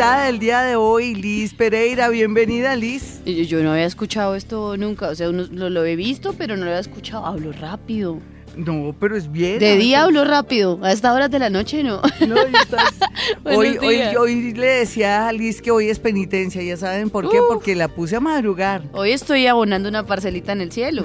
Del día de hoy, Liz Pereira. Bienvenida, Liz. Yo, yo no había escuchado esto nunca, o sea, uno- lo, lo he visto, pero no lo había escuchado. Hablo rápido. No, pero es bien. De día hablo rápido, a estas horas de la noche no. No, estás- hoy, hoy, días. hoy le decía a Liz que hoy es penitencia. ¿Ya saben por qué? Uf. Porque la puse a madrugar. Hoy estoy abonando una parcelita en el cielo.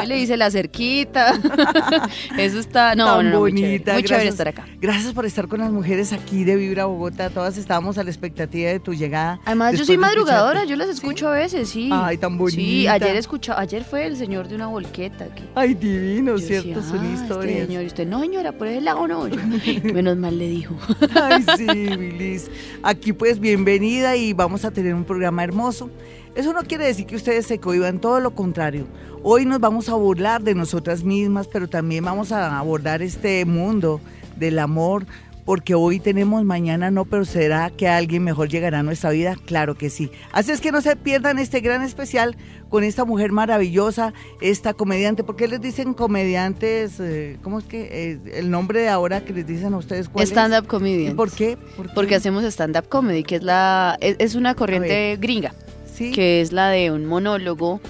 Hoy le hice la cerquita. Eso está, no, Tan no, no, muy bonita. chévere, muy chévere gracias, estar acá. Gracias por estar con las mujeres aquí de Vibra Bogotá. Todas estábamos a la expectativa de tu llegada. Además, yo soy madrugadora, escucharte. yo las escucho a veces, sí. Ay, tan Sí, bonita. ayer escuchaba, ayer fue el señor de una volqueta. Ay, divino, ¿cierto? Son "Ah, este historias. señor, y usted, no, señora, por ese lado no. Yo, menos mal le dijo. Ay, sí, Liz. Aquí pues bienvenida y vamos a tener un programa hermoso. Eso no quiere decir que ustedes se cohiban, todo lo contrario. Hoy nos vamos a burlar de nosotras mismas, pero también vamos a abordar este mundo del amor, porque hoy tenemos, mañana no, pero será que alguien mejor llegará a nuestra vida, claro que sí. Así es que no se pierdan este gran especial con esta mujer maravillosa, esta comediante, ¿por qué les dicen comediantes? eh, ¿Cómo es que eh, el nombre de ahora que les dicen a ustedes cuál es? Stand-up comedian. ¿Por qué? ¿Por qué? Porque hacemos stand-up comedy, que es la es, es una corriente gringa, Sí. que es la de un monólogo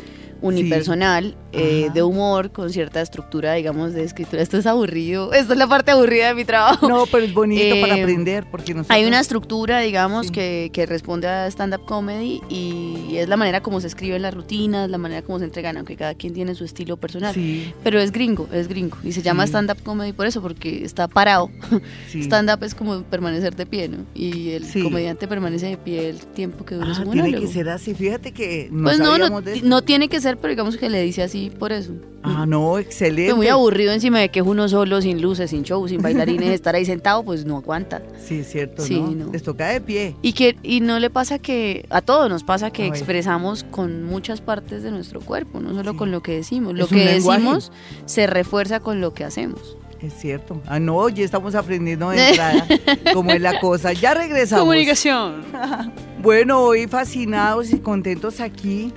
unipersonal eh, de humor con cierta estructura, digamos, de escritura. Esto es aburrido, esto es la parte aburrida de mi trabajo. No, pero es bonito para Eh, aprender porque nosotros... Hay una estructura, digamos, Sí. que, que responde a stand-up comedy y es la manera como se escriben las rutinas, la manera como se entregan, aunque cada quien tiene su estilo personal. Sí, Pero es gringo, es gringo. Y se llama Sí. stand-up comedy por eso, porque está parado. Stand-up es como permanecer de pie, ¿no? Y el comediante permanece de pie el tiempo que dura Ah, su tiene monólogo. que ser así. Fíjate que no pues no, no, no tiene que ser, pero digamos que le dice así por eso. Ah, no, excelente. Pues muy aburrido encima de que es uno solo, sin luces, sin show, sin bailarines, estar ahí sentado, pues no aguanta. Sí, es cierto, Sí, ¿no? no. Les toca de pie. Y que y no le pasa que a todos nos pasa que expresamos con muchas partes de nuestro cuerpo, no solo Sí. con lo que decimos. Lo Es que decimos se refuerza con lo que hacemos. Es cierto. Ah, no, ya estamos aprendiendo de entrada cómo es la cosa. Ya regresamos. Comunicación. Bueno, hoy fascinados y contentos aquí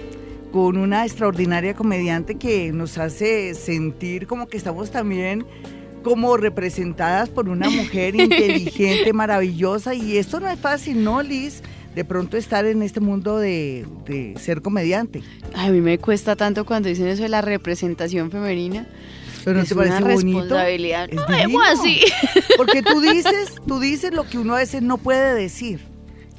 con una extraordinaria comediante que nos hace sentir como que estamos también como representadas por una mujer inteligente, maravillosa. Y esto no es fácil, ¿no, Liz? De pronto estar en este mundo de, de ser comediante. A mí me cuesta tanto cuando dicen eso de la representación femenina. Pero ¿no es te parece una bonito? responsabilidad. Es No, divino. es así. Porque tú dices, tú dices lo que uno a veces no puede decir.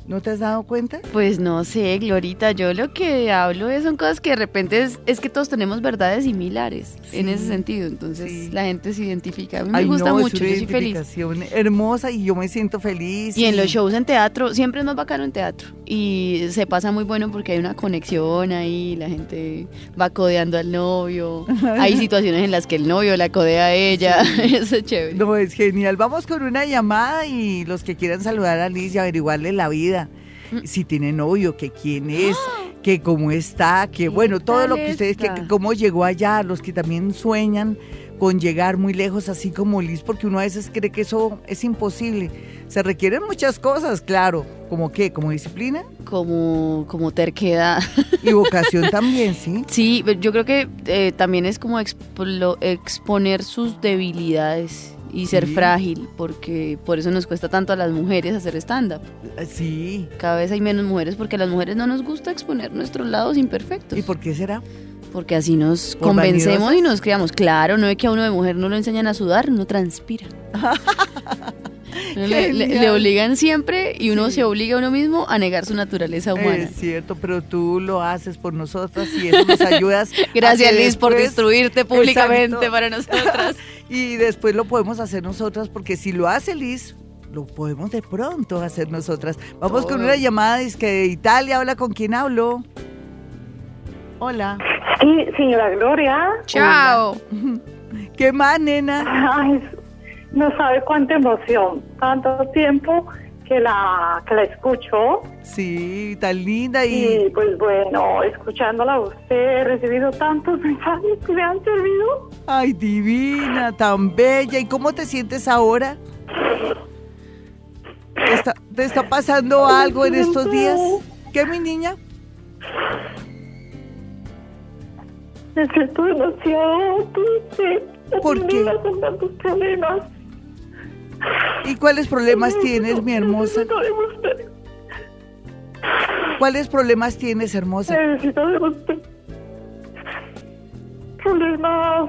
¿No te has dado cuenta? Pues no sé, Glorita, yo lo que hablo es, son cosas que de repente es, es que todos tenemos verdades similares en ese sentido, entonces sí. la gente se identifica. A mí me gusta no, es mucho, una yo soy feliz. identificación hermosa y yo me siento feliz. Y en los shows en teatro, siempre es más bacano en teatro. Y se pasa muy bueno porque hay una conexión ahí, la gente va codeando al novio. Hay situaciones en las que el novio la codea a ella. Eso es chévere. No, es genial. Vamos con una llamada y los que quieran saludar a Liz y averiguarle la vida. Mm. Si tiene novio, que quién es, que cómo está, que bueno, todo lo que ustedes, que cómo llegó allá, los que también sueñan con llegar muy lejos, así como Liz, porque uno a veces cree que eso es imposible. Se requieren muchas cosas, claro, como qué, como disciplina Como, como terquedad. y vocación también, ¿sí? Sí, yo creo que eh, también es como explo- exponer sus debilidades y ser Sí. frágil, porque por eso nos cuesta tanto a las mujeres hacer stand-up. Sí. Cada vez hay menos mujeres porque a las mujeres no nos gusta exponer nuestros lados imperfectos. ¿Y por qué será? Porque así nos ¿Por convencemos vanidosas? y nos criamos. Claro, no es que a uno de mujer no lo enseñan a sudar, no transpira. le, le- Genial. le obligan siempre y uno Sí. se obliga a uno mismo a negar su naturaleza humana. Es cierto, pero tú lo haces por nosotras y eso nos ayudas. Gracias Liz por destruirte públicamente Exacto. para nosotras. Y después lo podemos hacer nosotras, porque si lo hace Liz, lo podemos de pronto hacer nosotras. Vamos con una llamada, es que de Italia, habla con quién hablo. Hola. Sí, señora Gloria. Chao. ¿Qué más, nena? Ay, no sabe cuánta emoción. Tanto tiempo que la, que la escucho. Sí, tan linda y... Y pues bueno, escuchándola a usted, he recibido tantos mensajes que me han servido. Ay, divina, tan bella. ¿Y cómo te sientes ahora? ¿Te está, te está pasando algo en estos días? ¿Qué, mi niña? Me siento demasiado triste. ¿Por qué? Con tantos problemas. ¿Y cuáles problemas tienes, mi hermosa? ¿Cuáles problemas tienes, hermosa? Necesito de usted. Problemas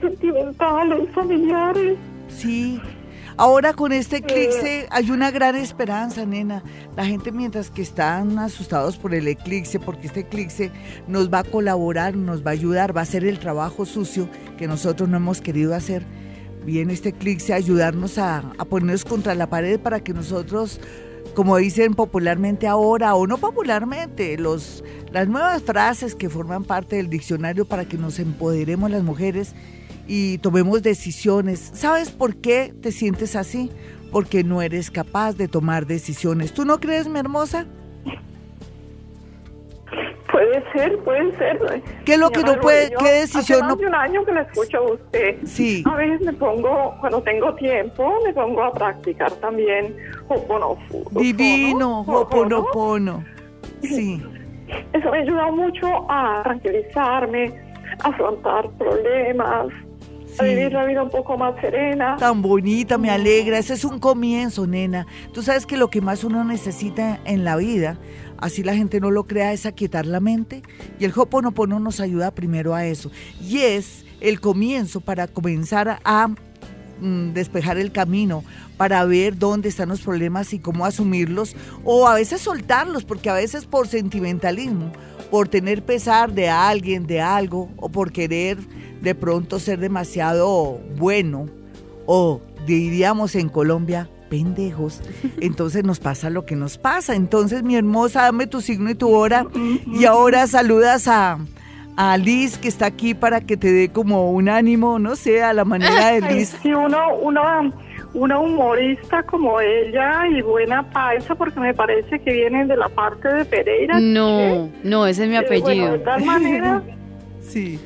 sentimentales, familiares. Sí. Ahora con este eclipse hay una gran esperanza, nena. La gente mientras que están asustados por el eclipse, porque este eclipse nos va a colaborar, nos va a ayudar, va a hacer el trabajo sucio que nosotros no hemos querido hacer. Viene este eclipse a ayudarnos a, a ponernos contra la pared para que nosotros, como dicen popularmente ahora, o no popularmente, los, las nuevas frases que forman parte del diccionario para que nos empoderemos las mujeres y tomemos decisiones. ¿Sabes por qué te sientes así? Porque no eres capaz de tomar decisiones. ¿Tú no crees, mi hermosa? Puede ser, puede ser. ¿Qué es lo que no puede- Rodríguez, qué decisión hace no- un año que la escucho a usted. Sí. A veces me pongo, cuando tengo tiempo, me pongo a practicar también Ho'oponopono. Divino. Ho'oponopono. Sí. Eso me ayuda mucho a tranquilizarme, a afrontar problemas, a vivir la vida un poco más serena. Tan bonita, me alegra. Ese es un comienzo, nena. Tú sabes que lo que más uno necesita en la vida, así la gente no lo crea, es aquietar la mente. Y el Hoponopono nos ayuda primero a eso. Y es el comienzo para comenzar a mm, despejar el camino, para ver dónde están los problemas y cómo asumirlos, o a veces soltarlos, porque a veces por sentimentalismo, por tener pesar de alguien, de algo, o por querer de pronto ser demasiado bueno, o diríamos en Colombia, pendejos, entonces nos pasa lo que nos pasa. Entonces, mi hermosa, dame tu signo y tu hora, y ahora saludas a, a Liz, que está aquí para que te dé como un ánimo, no sé, a la manera de Liz. sí, uno, uno, una humorista como ella y buena paisa, porque me parece que vienen de la parte de Pereira. No, no, ese es mi Eh, Bueno, apellido. de tal manera, Sí.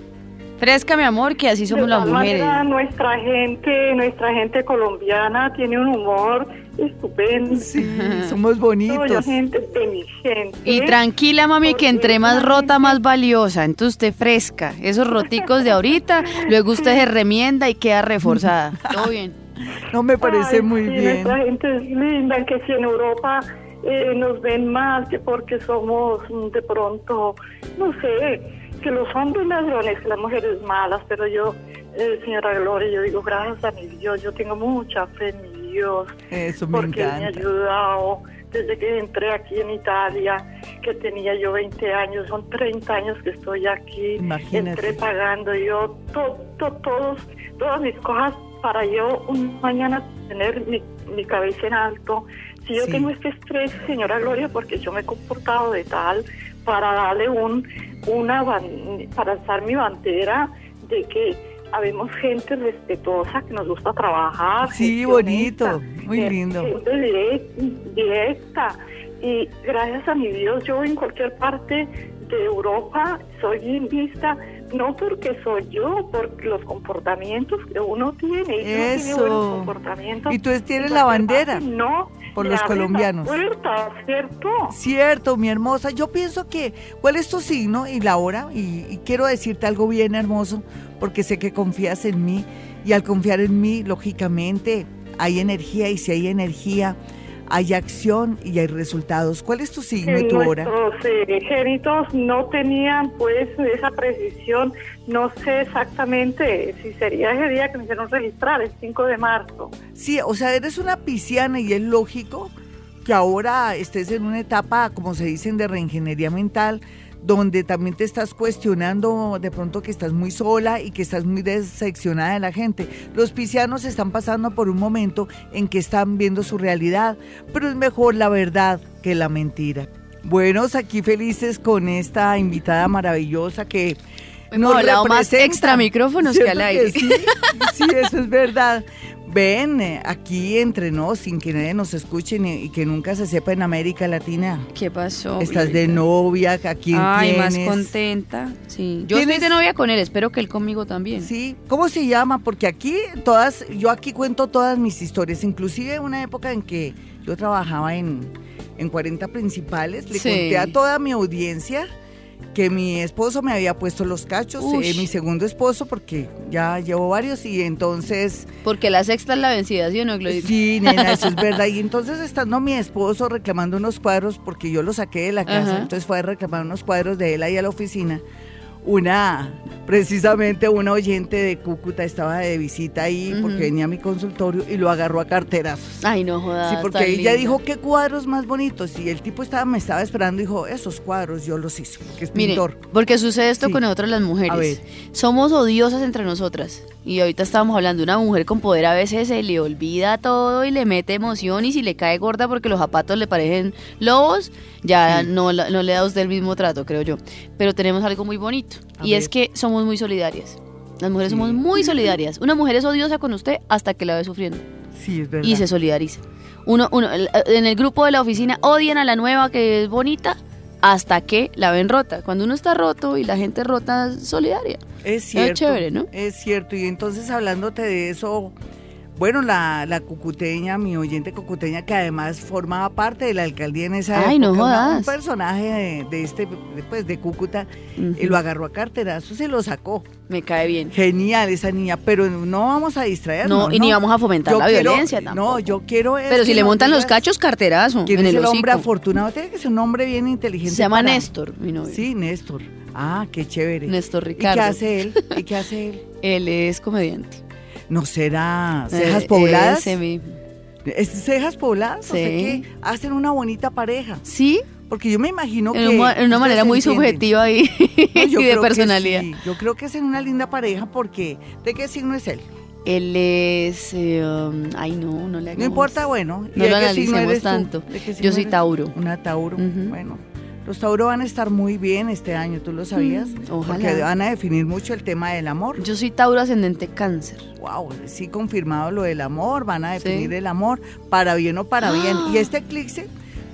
Fresca, mi amor, que así somos de las mujeres. manera nuestra gente, nuestra gente colombiana tiene un humor estupendo. Sí, somos bonitos. gente inteligente. Y tranquila, mami, que entre más rota, más valiosa. Entonces usted fresca. Esos roticos de ahorita, luego usted se remienda y queda reforzada. Todo bien. No me parece Ay, muy sí, bien. Nuestra gente es linda, que si en Europa eh, nos ven mal, que porque somos mm, de pronto, no sé, que los hombres ladrones, que las mujeres malas, pero yo, eh, señora Gloria, yo digo gracias a mi Dios, yo tengo mucha fe en mi Dios, Eso me porque Él me ha encanta. ayudado desde que entré aquí en Italia, que tenía yo 20 años, son 30 años que estoy aquí, Imagínate. entré pagando yo to- to- todos, todas mis cosas para yo un mañana tener mi, mi cabeza en alto. Si yo Sí. tengo este estrés, señora Gloria, porque yo me he comportado de tal para darle un, una, para alzar mi bandera de que habemos gente respetuosa que nos gusta trabajar. Sí, bonito, muy eh, lindo. gente directa. Y gracias a mi Dios, yo en cualquier parte de Europa soy bien vista, no porque soy yo, por los comportamientos que uno tiene. Y uno tiene Eso. buenos comportamientos. Y tú tienes en la bandera parte, no, por los colombianos. ¿cierto? Cierto, mi hermosa. Yo pienso que, ¿cuál es tu signo y la hora? Y, y quiero decirte algo bien hermoso, porque sé que confías en mí. Y al confiar en mí, lógicamente, hay energía. Y si hay energía, hay acción y hay resultados. ¿Cuál es tu signo y tu hora? nuestros eh, no tenían pues esa precisión, no sé exactamente si sería ese día que me hicieron registrar, el 5 de marzo. Sí, o sea, eres una pisciana y es lógico que ahora estés en una etapa, como se dicen, de reingeniería mental, donde también te estás cuestionando de pronto que estás muy sola y que estás muy decepcionada de la gente. Los piscianos están pasando por un momento en que están viendo su realidad, pero es mejor la verdad que la mentira. Buenos, aquí felices con esta invitada maravillosa que Hemos hablado más representa. extra micrófonos que al ¿Cierto aire. sí, sí, eso es verdad. Ven, eh, aquí entre nos, sin que nadie nos escuche ni- y que nunca se sepa en América Latina. ¿Qué pasó? Estás de novia, ¿a quién Ay, más contenta. Sí. Yo ¿Tienes- estoy de novia con él, espero que él conmigo también. Sí, ¿cómo se llama? Porque aquí todas, yo aquí cuento todas mis historias, inclusive una época en que yo trabajaba en, en 40 principales, le Sí. conté a toda mi audiencia que mi esposo me había puesto los cachos, eh, mi segundo esposo, porque ya llevo varios y entonces, Porque la sexta es la vencida, ¿sí o no, Glorita? sí, nena, eso es verdad. Y entonces estando mi esposo reclamando unos cuadros, porque yo lo saqué de la casa, Ajá. entonces fue a reclamar unos cuadros de él ahí a la oficina. Una, precisamente una oyente de Cúcuta estaba de visita ahí porque venía a mi consultorio y lo agarró a carterazos. Ay, no jodas. Sí, porque ella dijo qué cuadros más bonitos y el tipo estaba me estaba esperando y dijo esos cuadros yo los hice porque es Mire, pintor. porque sucede esto Sí. con nosotras las mujeres. A ver. Somos odiosas entre nosotras. Y ahorita estábamos hablando de una mujer con poder a veces se le olvida todo y le mete emoción y si le cae gorda porque los zapatos le parecen lobos, ya Sí. no, no le da usted el mismo trato, creo yo. Pero tenemos algo muy bonito A y es que somos muy solidarias. Las mujeres Sí. somos muy solidarias. Una mujer es odiosa con usted hasta que la ve sufriendo Sí, es verdad. y se solidariza. Uno, uno, en el grupo de la oficina odian a la nueva que es bonita hasta que la ven rota. Cuando uno está roto y la gente rota, es solidaria. Es cierto. chévere, ¿no? Es cierto. Y entonces hablándote de eso, bueno, la, la cucuteña, mi oyente cucuteña, que además formaba parte de la alcaldía en esa Ay, época, no jodas. un personaje de, de este, de, pues, de Cúcuta, y lo agarró a carterazos y lo sacó. Me cae bien. Genial esa niña, pero no vamos a distraernos. No, y ni vamos a fomentar Yo la quiero- violencia tampoco. No, yo quiero es Pero si le montan los cachos, carterazo ¿Quién en es el el hombre afortunado? Tiene que ser un hombre bien inteligente. Se llama para- Néstor, mi novio. Sí, Néstor. Ah, qué chévere. Néstor ¿Y Ricardo. qué hace él? ¿Y qué hace él? Él es comediante. ¿No será cejas Eh, pobladas? ese mismo. ¿Es cejas pobladas? O sea Sí. que hacen una bonita pareja. Sí, Porque yo me imagino en, que... una, en una manera muy entienden. subjetiva y, No, yo y de personalidad. sí. Yo creo que es en una linda pareja porque... ¿De qué signo es él? Él es... eh, um, ay, no, no le hagamos. No importa, bueno. ¿y No lo analicemos tanto. ¿De qué signo Yo soy? Tauro. Una Tauro. Bueno, los Tauro van a estar muy bien este año, ¿tú lo sabías? Mm, ojalá. Porque van a definir mucho el tema del amor. Yo soy Tauro ascendente cáncer. Wow, sí confirmado lo del amor, van a definir Sí. el amor para bien o para bien. Y este eclipse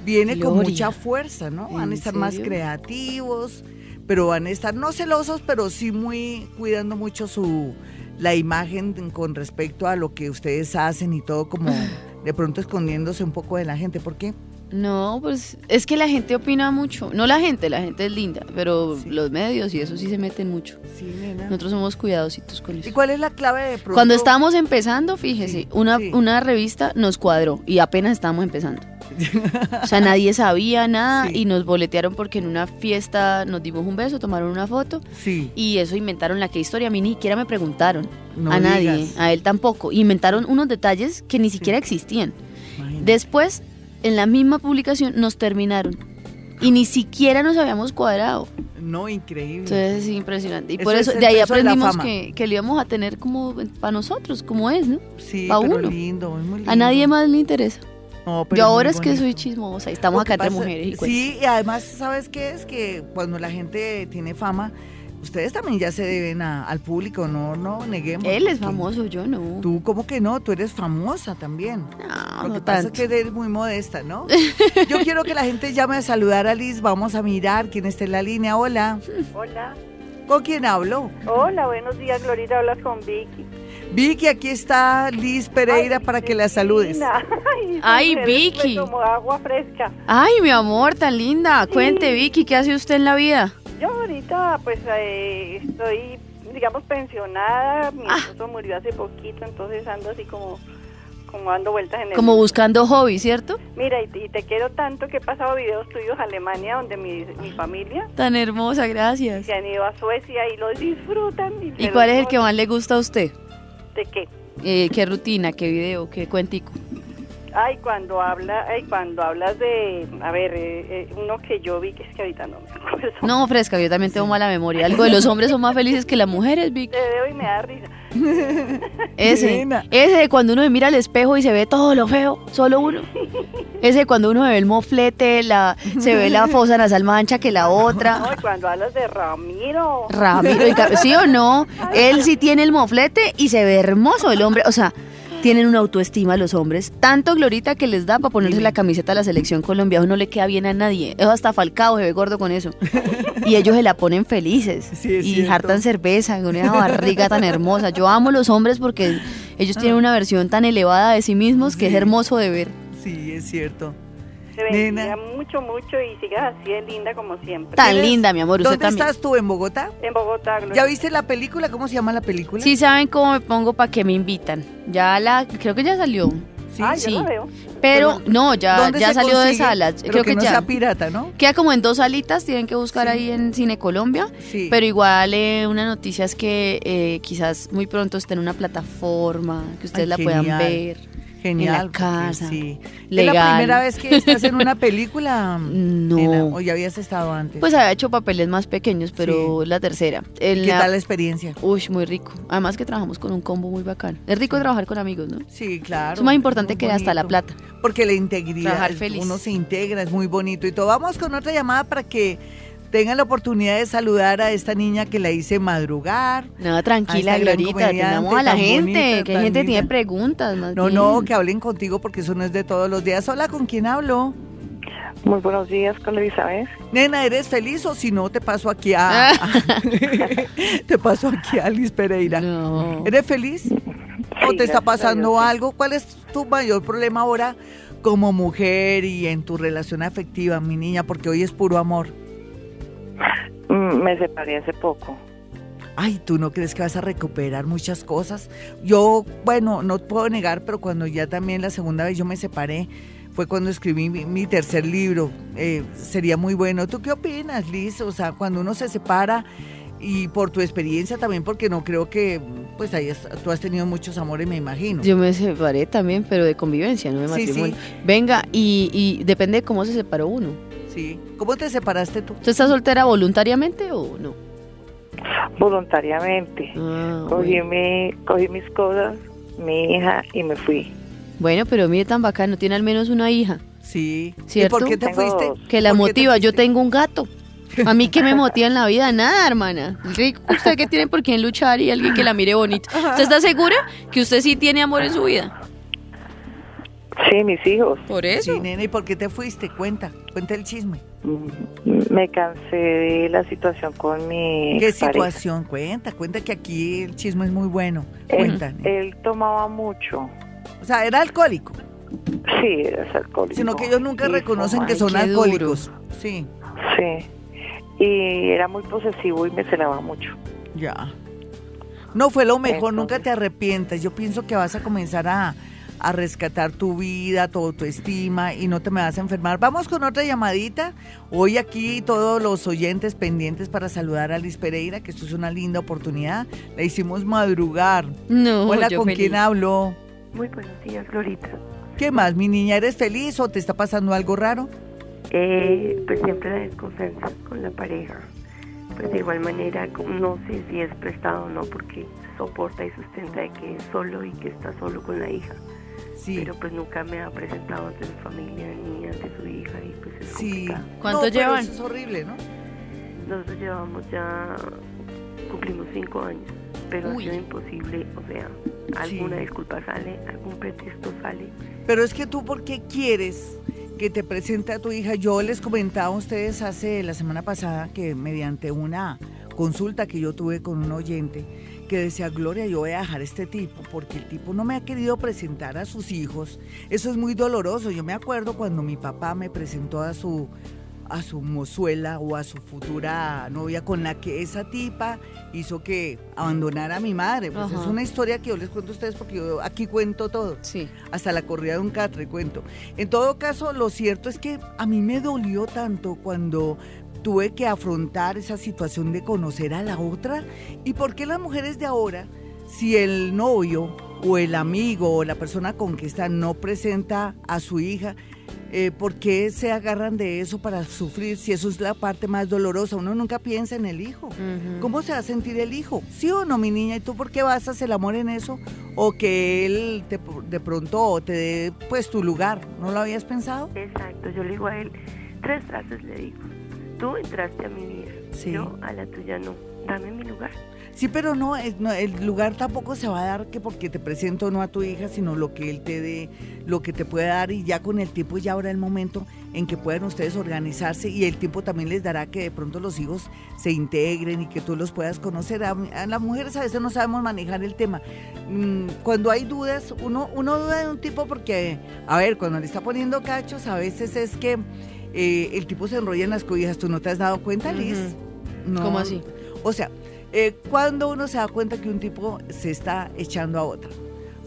viene con mucha fuerza, ¿no? Van ¿En a estar más creativos, pero van a estar no celosos, pero sí muy cuidando mucho su la imagen con respecto a lo que ustedes hacen y todo como de pronto escondiéndose un poco de la gente. ¿Por qué? No, pues es que la gente opina mucho. No la gente, la gente es linda, pero Sí. los medios y eso sí se meten mucho. Sí, nena. Nosotros somos cuidadositos con ¿Y eso. cuál es la clave de pronto? Cuando estábamos empezando, fíjese, Sí, una, sí. una revista nos cuadró y apenas estábamos empezando. O sea, nadie sabía nada y nos boletearon porque en una fiesta nos dimos un beso, tomaron una foto Sí, y eso inventaron la que historia. A mí ni siquiera me preguntaron, no a nadie, digas. a él tampoco. Inventaron unos detalles que ni siquiera existían. Imagínate. Después, en la misma publicación, nos terminaron. Y ni siquiera nos habíamos cuadrado. No, increíble. Entonces es impresionante. Y Eso por es eso, el de ahí de aprendimos fama. que, que lo íbamos a tener como para nosotros, como es, ¿no? sí, pa' pero uno. lindo, es muy lindo. A nadie más le interesa. No, pero Yo ahora es que soy chismosa y estamos acá entre mujeres y. Sí, y además, ¿sabes qué es? Que cuando la gente tiene fama, ustedes también ya se deben a- al público, no, no neguemos. Él es famoso, yo no. Tú, ¿cómo que no? Tú eres famosa también. No, Lo no que pasa tanto. es que eres muy modesta, ¿no? Yo quiero que la gente llame a saludar a Liz. Vamos a mirar quién está en la línea. Hola. Hola. ¿Con quién hablo? Hola, buenos días, Glorita. Hablas con Vicky. Vicky, aquí está Liz Pereira Ay, para que la saludes. Ay, Vicky. Como agua fresca. Ay, mi amor, tan linda. Cuente, Vicky, ¿qué hace usted en la vida? Yo ahorita, pues, eh, estoy, digamos, pensionada. Mi Ah. esposo murió hace poquito, entonces ando así como, como dando vueltas en el Como buscando hobby, ¿cierto? Mira, y, y te quiero tanto que he pasado videos tuyos a Alemania, donde mi, mi familia Tan hermosa, gracias. se han ido a Suecia y lo disfrutan. ¿Y se cuál los es el que más le gusta a usted? ¿De qué? Eh, ¿Qué rutina, qué video, qué cuentico? Ay, cuando habla, ay, cuando hablas de, a ver, eh, eh, uno que yo vi que es que ahorita no me acuerdo. No, fresca, yo también tengo mala memoria. Algo de los hombres son más felices que las mujeres, Vicky. Te veo y me da risa. Ese, ese de cuando uno se mira al espejo y se ve todo lo feo, solo uno. Ese de cuando uno se ve el moflete, la, se ve la fosa nasal más ancha que la otra. No, y cuando hablas de Ramiro. Ramiro, y ¿sí o no? Él sí tiene el moflete y se ve hermoso el hombre. O sea, tienen una autoestima los hombres. Tanto glorita que les da para ponerse la camiseta de la selección Colombia. no le queda bien a nadie. Eso hasta Falcao se ve gordo con eso. Y ellos se la ponen felices. y hartan cerveza con una barriga tan hermosa. Yo amo los hombres porque ellos tienen una versión tan elevada de sí mismos que es hermoso de ver. Sí, es cierto. Te bendiga mucho, mucho y sigas así de linda como siempre. Tan linda, mi amor. ¿Dónde estás tú? ¿En Bogotá? En Bogotá. ¿Ya viste la película? ¿Cómo se llama la película? Sí, saben cómo me pongo para que me invitan. Ya la, creo que ya salió. Sí, ah, sí. veo. Pero no, ya, ya salió de salas. creo que, no ya. Sea pirata, ¿no? Queda como en dos salitas, tienen que buscar ahí en Cine Colombia. Sí. Pero igual eh, una noticia es que eh, quizás muy pronto esté en una plataforma, que ustedes la puedan ver. Genial. En casa. Sí. ¿Es la primera vez que estás en una película? no. ¿O ya habías estado antes? Pues había hecho papeles más pequeños, pero la tercera. ¿Qué tal la experiencia? Uy, muy rico. Además que trabajamos con un combo muy bacán. Es rico trabajar con amigos, ¿no? Sí, claro. Es más importante que hasta la plata. Porque la integridad. Uno se integra, es muy bonito y todo. Vamos con otra llamada para que tengan la oportunidad de saludar a esta niña que la hice madrugar. No, tranquila, Glorita, atendamos a la gente, que hay gente tiene preguntas. no, no, que hablen contigo porque eso no es de todos los días. Hola, ¿con quién hablo? Muy buenos días, con Elizabeth. Nena, ¿eres feliz o si no te paso aquí a... te paso aquí a Liz Pereira. ¿Eres feliz? ¿O te está pasando algo? ¿Cuál es tu mayor problema ahora como mujer y en tu relación afectiva, mi niña? Porque hoy es puro amor. Mm, me separé hace poco. Ay, ¿tú no crees que vas a recuperar muchas cosas? Yo, bueno, no puedo negar, pero cuando ya también la segunda vez yo me separé, fue cuando escribí mi, tercer libro. Eh, sería muy bueno. ¿Tú qué opinas, Liz? O sea, cuando uno se separa y por tu experiencia también, porque no creo que, pues ahí tú has tenido muchos amores, me imagino. Yo me separé también, pero de convivencia, no de matrimonio. Venga, y, y depende de cómo se separó uno. ¿Cómo te separaste tú? ¿Tú estás soltera voluntariamente o no? Voluntariamente. Ah, cogí, cogí mis cosas, mi hija y me fui. Bueno, pero mire tan bacano, tiene al menos una hija. Sí. ¿Cierto? ¿Y por qué te fuiste? Que la motiva. Yo tengo un gato. A mí que me motiva en la vida, nada, hermana. Usted que tiene por quién luchar y alguien que la mire bonito. ¿Usted está segura que usted sí tiene amor en su vida? Sí, mis hijos. Por eso. Sí, nena, ¿y por qué te fuiste? Cuenta, cuenta el chisme. Mm, me cansé de la situación con mi. ¿Qué situación? Cuenta, cuenta que aquí el chisme es muy bueno. Cuenta. Él, tomaba mucho. O sea, era alcohólico. Sí, era alcohólico. Sino que ellos nunca reconocen que son alcohólicos. Sí. Sí. Y era muy posesivo y me celaba mucho. Ya. No fue lo mejor, nunca te arrepientas. Yo pienso que vas a comenzar a a rescatar tu vida, tu autoestima y no te me vas a enfermar. Vamos con otra llamadita. Hoy aquí todos los oyentes pendientes para saludar a Liz Pereira, que esto es una linda oportunidad. La hicimos madrugar. No, Hola, ¿con quién hablo? Muy buenos días, Glorita. ¿Qué más, mi niña? ¿Eres feliz o te está pasando algo raro? Eh, pues siempre la desconfianza con la pareja. Pues de igual manera, no sé si es prestado o no, porque soporta y sustenta de que es solo y que está solo con la hija. Pero pues nunca me ha presentado ante su familia ni ante su hija y pues es sí. ¿Cuánto llevan? Eso es horrible, ¿no? Nosotros llevamos ya, cumplimos cinco años, pero ha sido imposible, o sea, alguna disculpa sale, algún pretexto sale. Pero es que tú, ¿por qué quieres que te presente a tu hija? Yo les comentaba a ustedes hace la semana pasada que mediante una consulta que yo tuve con un oyente, que decía, Gloria, yo voy a dejar este tipo porque el tipo no me ha querido presentar a sus hijos. Eso es muy doloroso. Yo me acuerdo cuando mi papá me presentó a su a su mozuela o a su futura novia con la que esa tipa hizo que abandonara a mi madre. Pues es una historia que yo les cuento a ustedes porque yo aquí cuento todo. Sí. Hasta la corrida de un catre cuento. En todo caso, lo cierto es que a mí me dolió tanto cuando tuve que afrontar esa situación de conocer a la otra. ¿Y por qué las mujeres de ahora, si el novio o el amigo o la persona con que está no presenta a su hija, eh, ¿por qué se agarran de eso para sufrir si eso es la parte más dolorosa? Uno nunca piensa en el hijo. ¿Cómo se va a sentir el hijo? ¿Sí o no, mi niña? ¿Y tú por qué basas el amor en eso? ¿O que él te, de pronto te dé pues tu lugar? ¿No lo habías pensado? Exacto, yo le digo a él, tres frases le digo. Tú entraste a mi vida, yo a la tuya no. Dame mi lugar. Sí, pero no, el lugar tampoco se va a dar que porque te presento no a tu hija, sino lo que él te dé, lo que te puede dar y ya con el tiempo ya habrá el momento en que puedan ustedes organizarse y el tiempo también les dará que de pronto los hijos se integren y que tú los puedas conocer. A, a las mujeres a veces no sabemos manejar el tema. Mm, Cuando hay dudas, uno, uno duda de un tipo porque, a ver, cuando le está poniendo cachos, a veces es que eh, el tipo se enrolla en las cobijas. ¿Tú no te has dado cuenta, Liz? No. ¿Cómo así? O sea, eh, cuando uno se da cuenta que un tipo se está echando a otra,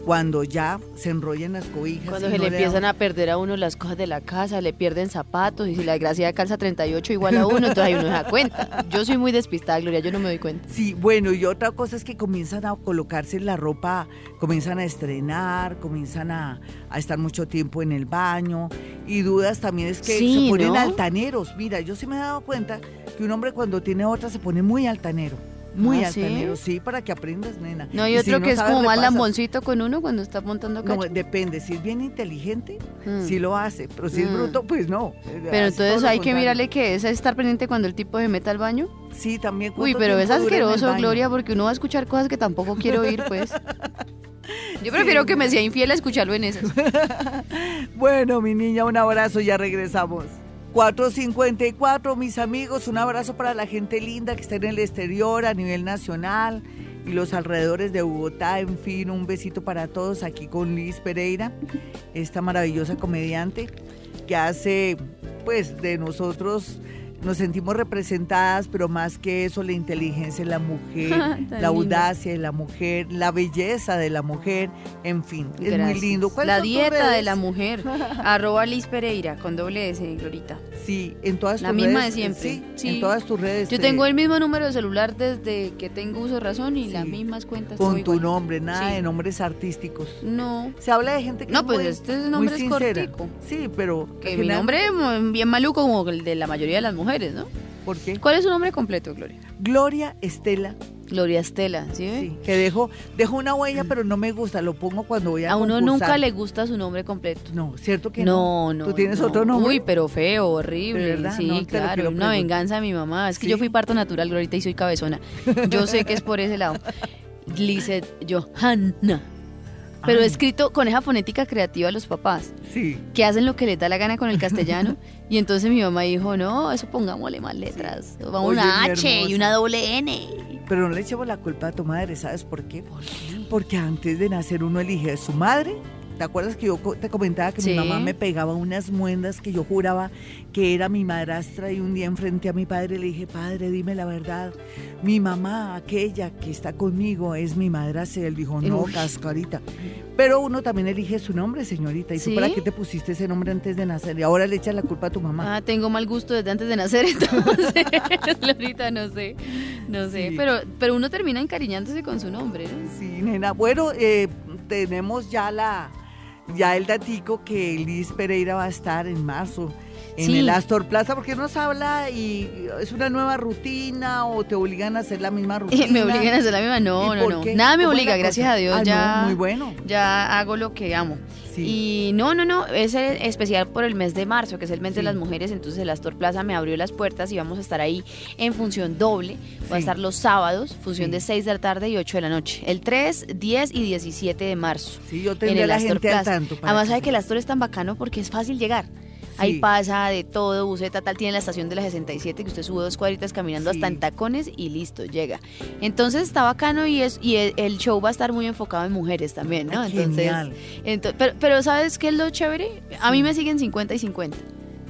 cuando ya se enrolla en las cobijas. Cuando se no le da- empiezan a perder a uno las cosas de la casa, le pierden zapatos y si la desgracia calza 38 igual a uno, entonces ahí uno se da cuenta. Yo soy muy despistada, Gloria, yo no me doy cuenta. Sí, bueno, y otra cosa es que comienzan a colocarse la ropa, comienzan a estrenar, comienzan a, a estar mucho tiempo en el baño. Y dudas también es que Sí, se ponen ¿no? altaneros. Mira, yo sí me he dado cuenta que un hombre cuando tiene otra se pone muy altanero. Muy ¿Ah, sí? altanero, sí, para que aprendas, nena. No, hay Y si otro que es como más lamboncito con uno cuando está montando No, cacho. depende, si es bien inteligente, Mm. sí lo hace, pero si es Mm. bruto, pues no. Pero Hace entonces hay que mirarle que es estar pendiente cuando el tipo se meta al baño. Sí, también. Uy, ¿cuánto pero es asqueroso? Gloria, porque uno va a escuchar cosas que tampoco quiero oír, pues. Yo prefiero que me sea infiel a escucharlo en esas. Bueno, mi niña, un abrazo, ya regresamos. 454, mis amigos, un abrazo para la gente linda que está en el exterior, a nivel nacional y los alrededores de Bogotá, en fin, un besito para todos aquí con Liz Pereira, esta maravillosa comediante que hace, pues, de nosotros nos sentimos representadas, pero más que eso, la inteligencia de la mujer, la audacia de la mujer, la belleza de la mujer, en fin, es muy Gracias. lindo. ¿Cuáles La dieta de la mujer. Arroba Liz Pereira con doble S, Glorita. Sí, en todas La tus misma redes. de siempre. Sí, Sí. en todas tus redes. Yo te- tengo el mismo número de celular desde que tengo uso razón y las Sí. mismas cuentas. Con tu igual. nombre, nada Sí. de nombres artísticos. No. Se habla de gente que No, es pues muy- este nombre es cortico. Sí, pero... Que mi nombre es bien maluco como el de la mayoría de las mujeres, ¿no? ¿Por qué? ¿Cuál es su nombre completo, Gloria? Gloria Estela, Gloria Estela, ¿sí? sí, que dejo, dejo una huella, pero no me gusta, lo pongo cuando voy a A uno concursar. nunca le gusta su nombre completo. No, ¿cierto que no? No, no. ¿Tú tienes no. otro nombre? Uy, pero feo, horrible. Sí, No, claro. Una venganza de mi mamá. Es que ¿Sí? yo fui parto natural, Glorita, y soy cabezona. Yo sé que es por ese lado. Lizeth Johanna. Pero Ay. escrito con esa fonética creativa de los papás, Sí. que hacen lo que les da la gana con el castellano. y entonces mi mamá dijo, no, eso pongámosle más letras. Vamos Oye, una H y una doble N. Pero no le echemos la culpa a tu madre, ¿sabes por qué? Porque antes de nacer uno elige a su madre. ¿Te acuerdas que yo te comentaba que Sí. mi mamá me pegaba unas muendas que yo juraba que era mi madrastra y un día enfrente a mi padre le dije, padre, dime la verdad, mi mamá, aquella que está conmigo, es mi madrastra y él dijo, no, Uy. cascarita. Pero uno también elige su nombre, señorita. ¿Y tú para qué te pusiste ese nombre antes de nacer? Y ahora le echas la culpa a tu mamá. Ah, tengo mal gusto desde antes de nacer, entonces, Glorita, no sé, no sé. Sí. Pero, pero uno termina encariñándose con su nombre, ¿no? Sí, nena. Bueno, eh, tenemos ya la ya el datico que Liz Pereira va a estar en marzo en Sí. el Astor Plaza porque nos habla y es una nueva rutina o te obligan a hacer la misma rutina. me obligan a hacer la misma, no, ¿Y no, no. Nada me ¿Cómo es obliga, gracias cosa? a Dios, Ah, no, ya, muy bueno. ya hago lo que amo. Sí. Y no, no, no, es especial por el mes de marzo, que es el mes de Sí. las mujeres, entonces el Astor Plaza me abrió las puertas y vamos a estar ahí en función doble. Va a Sí. estar los sábados, función de 6 de la tarde y 8 de la noche. El 3, 10 y 17 de marzo. Sí, yo en tendré a el la Astor gente al Plaza. tanto. para Además, sabe que el. Astor es tan bacano porque es fácil llegar. Ahí pasa de todo, buseta tal, tiene la estación de la 67 que usted sube dos cuadritas caminando hasta en tacones y listo, llega. Entonces está bacano y es y el, el show va a estar muy enfocado en mujeres también, ¿no? Ah, Entonces, pero, pero ¿sabes qué es lo chévere? A mí me siguen 50 y 50.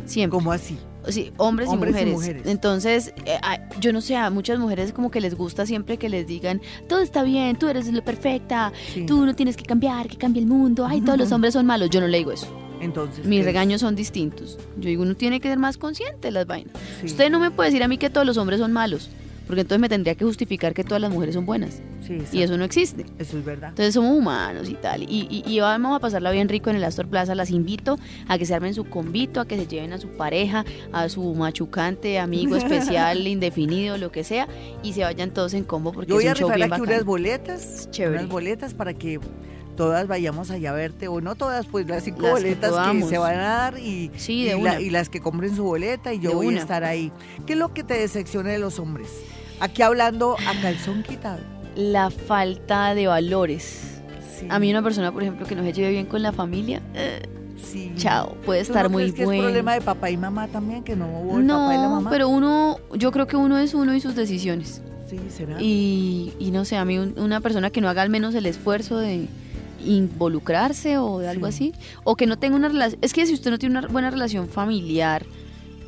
Siempre. ¿Cómo así? Sí, hombres, Hombres y y, mujeres. mujeres. Entonces, eh, yo no sé, a muchas mujeres como que les gusta siempre que les digan, todo está bien, tú eres lo perfecta, Sí. tú no tienes que cambiar, que cambie el mundo, ay, todos los hombres son malos. Yo no le digo eso. Entonces. Mis ¿qué? regaños son distintos. Yo digo, uno tiene que ser más consciente de las vainas. Sí. Usted no me puede decir a mí que todos los hombres son malos, porque entonces me tendría que justificar que todas las mujeres son buenas. Sí, Y eso no existe. Eso es verdad. Entonces somos humanos y tal. Y, y- y vamos a pasarla bien rico en el Astor Plaza. Las invito a que se armen su convito, a que se lleven a su pareja, a su machucante, amigo especial, indefinido, lo que sea, y se vayan todos en combo porque Yo voy es a show rifar bien aquí unas boletas. Chévere. Unas boletas para que todas vayamos allá a verte, o no todas, pues las cinco Las boletas que, se van a dar y, Sí, y de la- una. y las que compren su boleta y yo De voy una. a estar ahí. ¿Qué es lo que te decepciona de los hombres? Aquí hablando a calzón quitado. La falta de valores. Sí. A mí una persona, por ejemplo, que no se lleve bien con la familia, eh, Sí. chao, puede ¿Tú estar no muy bueno. es problema de papá y mamá también, que no hubo el papá y la No, mamá? pero uno, yo creo que uno es uno y sus decisiones. Sí, será. Y, y no sé, a mí un- una persona que no haga al menos el esfuerzo de involucrarse o de algo Sí. así, o que no tenga una relación, es que si usted no tiene una buena relación familiar,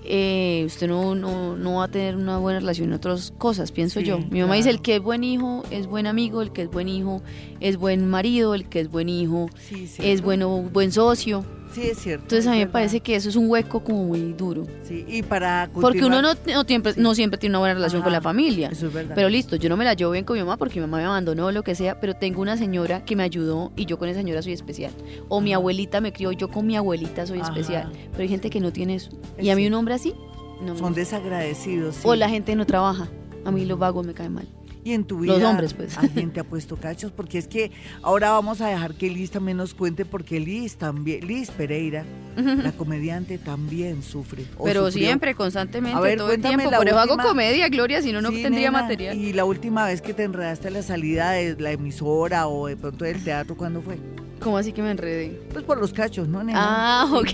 eh, usted no, no, no va a tener una buena relación en otras cosas, pienso Sí, yo. Mi mamá dice, el que es buen hijo es buen amigo, el que es buen hijo es buen marido, el que es buen hijo Sí, es bueno, buen socio. Sí, es cierto. Entonces es a mí me parece que eso es un hueco como muy duro. Sí, y para Porque uno no, no, siempre, Sí. no siempre tiene una buena relación con la familia. Eso es verdad. Pero listo, yo no me la llevo bien con mi mamá porque mi mamá me abandonó o lo que sea, pero tengo una señora que me ayudó y yo con esa señora soy especial. O mi abuelita me crió, yo con mi abuelita soy Ajá. especial. Pero hay gente que no tiene eso. Es Y a mí un hombre así, no me Son desagradecidos. sí. O la gente no trabaja. A mí los vagos me caen mal. Y en tu vida. Los hombres, pues. ¿Alguien te ha puesto cachos? Porque es que ahora vamos a dejar que Liz también nos cuente, porque Liz también, Liz Pereira, la comediante, también sufre. Pero sufrió. siempre, constantemente, A ver, todo el tiempo. Por eso hago comedia, Gloria, si no, no Sí, tendría nena, material. Y la última vez que te enredaste a la salida de la emisora o de pronto del teatro, ¿cuándo fue? ¿Cómo así que me enredé? Pues por los cachos, ¿no, nena? Ah, ok.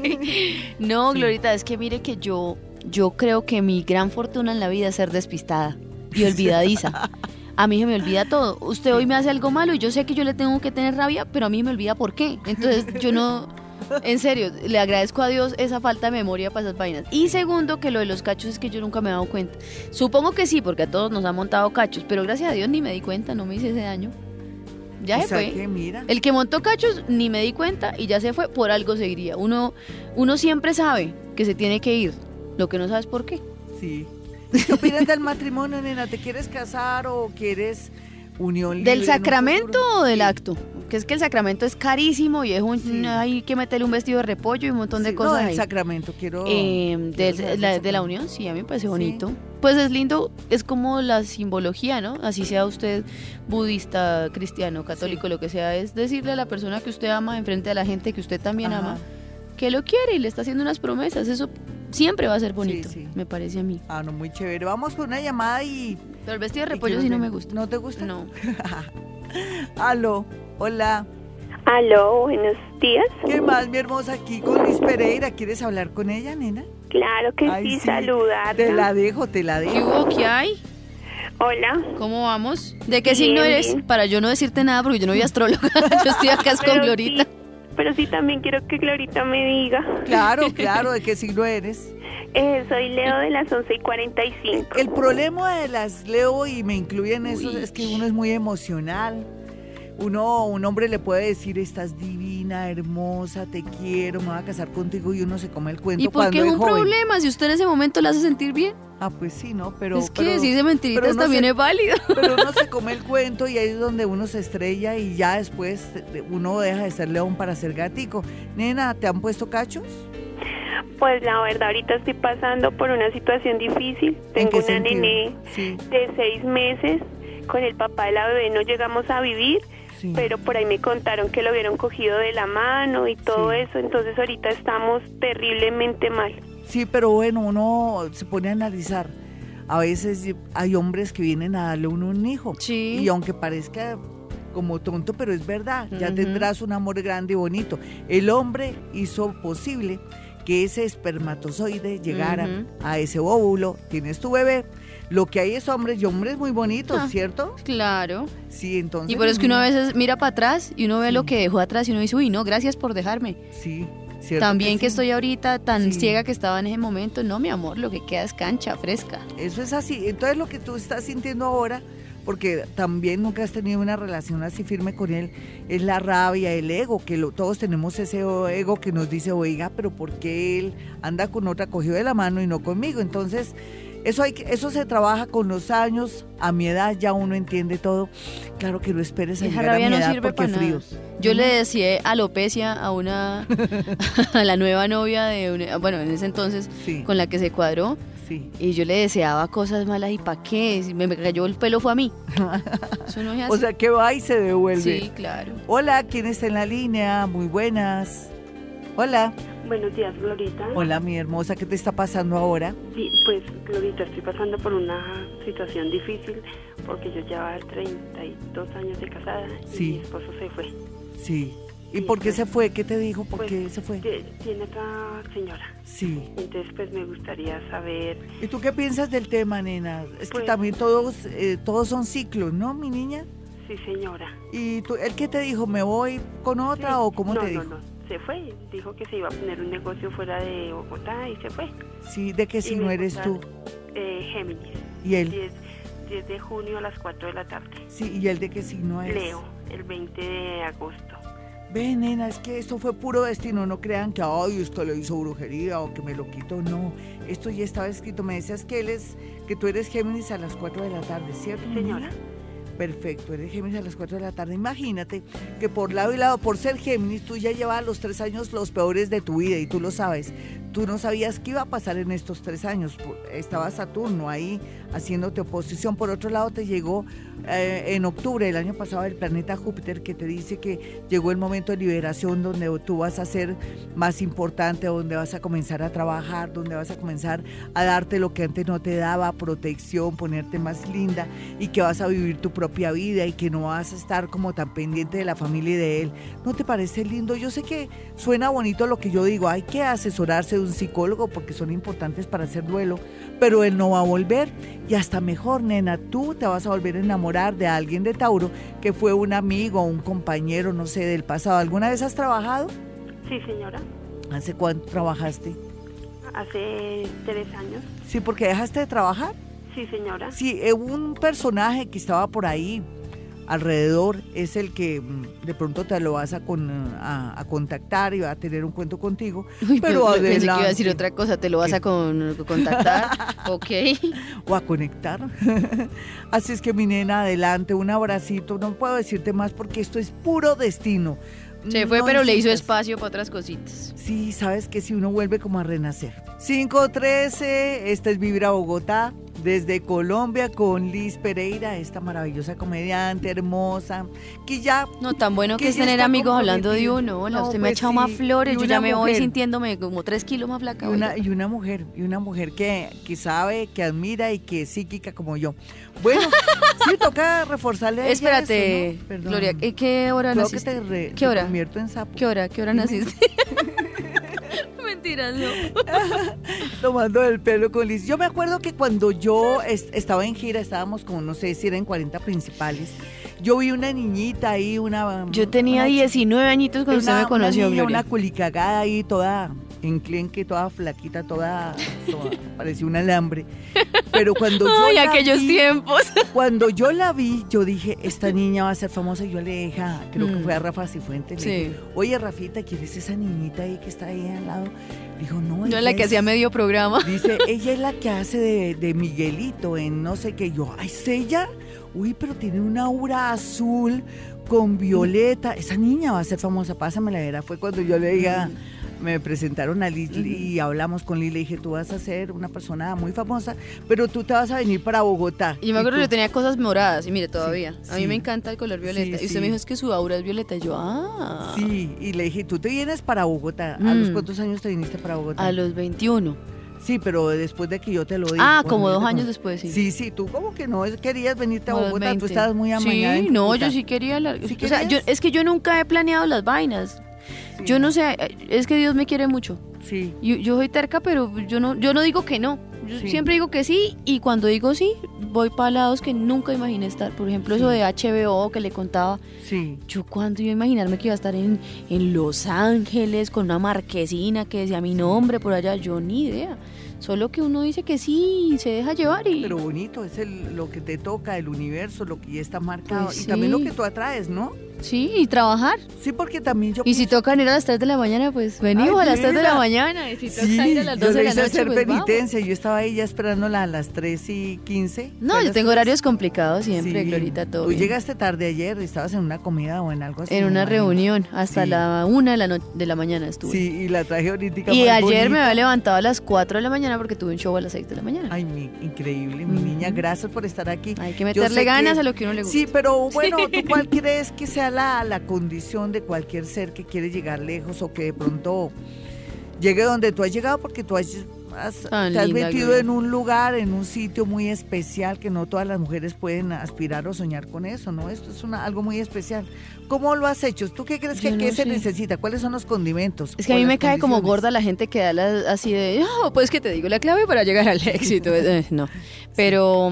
No. Glorita, es que mire que yo, yo creo que mi gran fortuna en la vida es ser despistada y olvidadiza. A mí se me olvida todo. Usted hoy me hace algo malo y yo sé que yo le tengo que tener rabia, pero a mí me olvida por qué. Entonces yo no... En serio, le agradezco a Dios esa falta de memoria para esas vainas. Y segundo, que lo de los cachos es que yo nunca me he dado cuenta. Supongo que sí, porque a todos nos han montado cachos, pero gracias a Dios ni me di cuenta, no me hice ese daño. Ya o se fue. que mira. El que montó cachos ni me di cuenta y ya se fue, por algo seguiría. Uno, uno siempre sabe que se tiene que ir, lo que no sabes por qué. Sí. ¿Y ¿Qué opinas del matrimonio, nena? ¿Te quieres casar o quieres unión libre? ¿Del sacramento o del acto? Que es que el sacramento es carísimo y es un, Sí. hay que meterle un vestido de repollo y un montón de Sí, cosas No, del ahí. sacramento, quiero... Eh, del- la, de la unión, sí, a mí me parece Sí. bonito. Pues es lindo, es como la simbología, ¿no? Así sea usted budista, cristiano, católico, lo que sea, es decirle a la persona que usted ama enfrente a la gente que usted también Ajá. ama, que lo quiere y le está haciendo unas promesas. Eso siempre va a ser bonito, sí. me parece a mí. Ah, no, muy chévere. Vamos con una llamada y... Pero el vestido de repollo sí no me gusta. ¿No te gusta? No. Aló, hola. Aló, buenos días. ¿Qué más, mi hermosa? Aquí con Liz Pereira. ¿Quieres hablar con ella, nena? Claro que Ay, sí, sí. saludarte. Te la dejo, te la ¿Qué dejo. hubo? ¿Qué hay? Hola. ¿Cómo vamos? ¿De qué Bien, signo eres? bien. Para yo no decirte nada porque yo no soy astróloga. yo estoy acá es con Glorita. sí, pero sí también quiero que Glorita me diga. Claro, claro, ¿de qué signo eres? Eh, soy Leo de las 11 y 45. El problema de las Leo, y me incluye en eso, es que uno es muy emocional. Uno, un hombre le puede decir, estás divina, hermosa, te quiero, me voy a casar contigo, y uno se come el cuento ¿Y por qué es es un joven. problema? Si usted en ese momento le hace sentir bien. Ah, pues sí, ¿no? Pero, es que pero- decirse mentiritas también se- es válido. Pero uno se come el cuento y ahí es donde uno se estrella y ya después uno deja de ser león para ser gatico. Nena, ¿te han puesto cachos? Pues la verdad, ahorita estoy pasando por una situación difícil. ¿En Tengo una sentido? nené Sí, de seis meses. Con el papá de la bebé no llegamos a vivir, sí. pero por ahí me contaron que lo hubieron cogido de la mano y todo Sí. eso. Entonces ahorita estamos terriblemente mal. Sí, pero bueno, uno se pone a analizar. A veces hay hombres que vienen a darle a uno un hijo. Sí. Y aunque parezca como tonto, pero es verdad, ya tendrás un amor grande y bonito. El hombre hizo posible que ese espermatozoide llegara a ese óvulo. Tienes tu bebé. Lo que hay es hombres y hombres muy bonitos, Ah. ¿cierto? Claro. Sí, entonces. Y por eso es que uno a veces mira para atrás y uno ve Sí. lo que dejó atrás y uno dice, uy, no, gracias por dejarme. Sí, cierto. También que, sí. estoy ahorita tan Sí. ciega que estaba en ese momento. No, mi amor, lo que queda es cancha fresca. Eso es así. Entonces lo que tú estás sintiendo ahora, porque también nunca has tenido una relación así firme con él, es la rabia, el ego, que lo- todos tenemos ese ego que nos dice, oiga, pero ¿por qué él anda con otra cogido de la mano y no conmigo? Entonces, eso, hay que, eso se trabaja con los años. A mi edad ya uno entiende todo. Claro que no esperes a Esa llegar a mi rabia no edad sirve porque para nada. fríos. Yo le decía alopecia a una, a la nueva novia de, una- bueno, en ese entonces, Sí, con la que se cuadró, sí. y yo le deseaba cosas malas, ¿y para qué? Si me, me cayó el pelo fue a mí. Eso no es así. O sea, que va y se devuelve. sí, claro. Hola, ¿quién está en la línea? Muy buenas. Hola. Buenos días, Glorita. Hola, mi hermosa, ¿qué te está pasando ahora? Sí, pues, Glorita, estoy pasando por una situación difícil porque yo llevaba 32 años de casada Sí. y mi esposo se fue. Sí. ¿Y Sí, por qué pues, se fue? ¿Qué te dijo? ¿Por Pues, qué se fue? tie- Tiene otra señora. Sí. Entonces, pues, me gustaría saber... ¿Y tú qué piensas del tema, nena? Es que Pues- también todos, eh, todos son ciclos, ¿no, mi niña? Sí, señora. ¿Y tú, él qué te dijo? ¿Me voy con otra Sí. o cómo no, te no, dijo? No, se fue. Dijo que se iba a poner un negocio fuera de Bogotá y se fue. Sí, ¿de qué signo eres tú? Eh, Géminis. ¿Y él? 10, 10 de junio a las 4 de la tarde. Sí, ¿y él de qué signo es? Leo, el 20 de agosto. Ve, nena, es que esto fue puro destino. No crean que, ay, esto lo hizo brujería o que me lo quitó. No, esto ya estaba escrito. Me decías que él es, que tú eres Géminis a las 4 de la tarde, ¿cierto? Señora. Perfecto, eres Géminis a las 4 de la tarde. Imagínate que por lado y lado, por ser Géminis, tú ya llevas los tres años los peores de tu vida y tú lo sabes. Tú no sabías qué iba a pasar en estos tres años. Estaba Saturno ahí haciéndote oposición. Por otro lado, te llegó eh, en octubre del año pasado el planeta Júpiter que te dice que llegó el momento de liberación donde tú vas a ser más importante, donde vas a comenzar a trabajar, donde vas a comenzar a darte lo que antes no te daba, protección, ponerte más linda y que vas a vivir tu propia vida y que no vas a estar como tan pendiente de la familia y de él. ¿No te parece lindo? Yo sé que suena bonito lo que yo digo, hay que asesorarse de un psicólogo porque son importantes para hacer duelo, pero él no va a volver y hasta mejor, nena, tú te vas a volver a enamorar de alguien de Tauro que fue un amigo, un compañero, no sé, del pasado. ¿Alguna vez has trabajado? Sí, señora. ¿Hace cuánto trabajaste? Hace tres años. Sí, porque dejaste de trabajar. Sí, señora. Sí, eh, un personaje que estaba por ahí alrededor es el que mm, de pronto te lo vas a, con- a, a contactar y va a tener un cuento contigo. Uy, pero pe- pensé que iba a decir adelante. otra cosa, te lo vas ¿Qué? a con- contactar. ok. o a conectar. Así es que mi nena, adelante, un abracito. No puedo decirte más porque esto es puro destino. Se fue, No pero le hizo espacio para otras cositas. Sí, sabes que si uno vuelve como a renacer. 513, esta es Vibra Bogotá, desde Colombia con Liz Pereira, esta maravillosa comediante hermosa, que ya... No, tan bueno que, Que es tener amigos hablando de uno. Hola, No, usted me ha pues echado más flores, yo ya me voy sintiéndome como tres kilos más flaca. Y una, y una mujer, y una mujer que, que sabe, que admira y que es psíquica como yo. Bueno, sí, toca reforzarle a ella Espérate, eso, ¿no? Perdón. Gloria, ¿eh, ¿qué hora Creo que naciste? te, re- ¿Qué te hora? convierto en sapo. ¿Qué hora? ¿Qué hora Dime. naciste? Mentiras, no. tomando el pelo con Liz. Yo me acuerdo que cuando yo es- estaba en gira, estábamos como, no sé si eran 40 principales, yo vi una niñita ahí, una... Yo tenía una 19 añitos cuando usted una- me conoció, una, niña, una culicagada ahí, toda enclenque, toda flaquita, toda, toda- parecía un alambre. Pero cuando yo Ay, la aquellos vi- tiempos. Cuando yo la vi, yo dije, esta niña va a ser famosa. Y yo le dije, creo que Mm. fue a Rafa Cifuentes, le Sí. dije, oye, Rafita, ¿quién es esa niñita ahí que está ahí al lado? Dijo, no, es la que es- hacía medio programa. Dice, ella es la que hace de, de Miguelito en no sé qué. Yo, ¿ay, es ella? Uy, pero tiene una aura azul con violeta. Esa niña va a ser famosa, pásamela. Era, fue cuando yo le dije, me presentaron a Liz y hablamos con Liz. Le dije, tú vas a ser una persona muy famosa, pero tú te vas a venir para Bogotá. Y yo me acuerdo que yo tenía cosas moradas, y mire, todavía. a mí sí. me encanta el color violeta. Sí, y usted me dijo, es que su aura es violeta. Y yo, ah. Sí, y le dije, tú te vienes para Bogotá. ¿A los Mm. cuántos años te viniste para Bogotá? A los 21. Sí, pero después de que yo te lo dije. Ah, como dos años después, sí. Sí, sí, tú como que no querías venirte a Bogotá, tú 20. estabas muy amañada. Sí, no, yo sí quería. la- ¿Sí o sea, yo, es que yo nunca he planeado las vainas. Sí. Yo no sé, es que Dios me quiere mucho. Sí, Yo, yo soy terca, pero yo no, yo no digo que no. Yo Sí. siempre digo que sí y cuando digo sí, voy para lados que nunca imaginé estar. Por ejemplo, eso de HBO que le contaba. sí. Yo cuando iba a imaginarme que iba a estar en, en Los Ángeles con una marquesina que decía mi nombre por allá, yo ni idea. Solo que uno dice que sí, se deja llevar y... Pero bonito, es el, lo que te toca, el universo, lo que ya está marcado. Pues y también lo que tú atraes, ¿no? Sí, y trabajar. Sí, porque también yo... Y si tocan ir a las 3 de la mañana, pues venimos Ay, a las 3 de la mañana. Y si toca Sí, ir a las yo 12 de la noche, hacer pues vamos. penitencia. Yo estaba ahí ya esperándola a las 3 y 15. No, yo tengo 3. horarios complicados siempre, Sí. Glorita, todo Tú bien. llegaste tarde ayer, estabas en una comida o en algo así. En me una imagino. reunión, hasta Sí. la 1 de la, no- de la mañana estuve. Sí, y la traje ahorita. y ayer me bonita. había levantado a las 4 de la mañana porque tuve un show a las 6 de la mañana. Ay, mi, increíble, mi niña, Ujú. gracias por estar aquí. Hay que meterle ganas que- a lo que uno le gusta. Sí, pero bueno, ¿tú cuál crees que sea la, la condición de cualquier ser que quiere llegar lejos o que de pronto llegue donde tú has llegado porque tú has, has- Tan te has metido en un lugar, en un sitio muy especial que no todas las mujeres pueden aspirar o soñar con eso, ¿no? Esto es una, algo muy especial. ¿Cómo lo has hecho? ¿Tú qué crees que qué se necesita? ¿Cuáles son los condimentos? Es que a mí me cae como gorda la gente que da las- así de, "Ah, pues que te digo la clave para llegar al éxito. Eh, no, pero,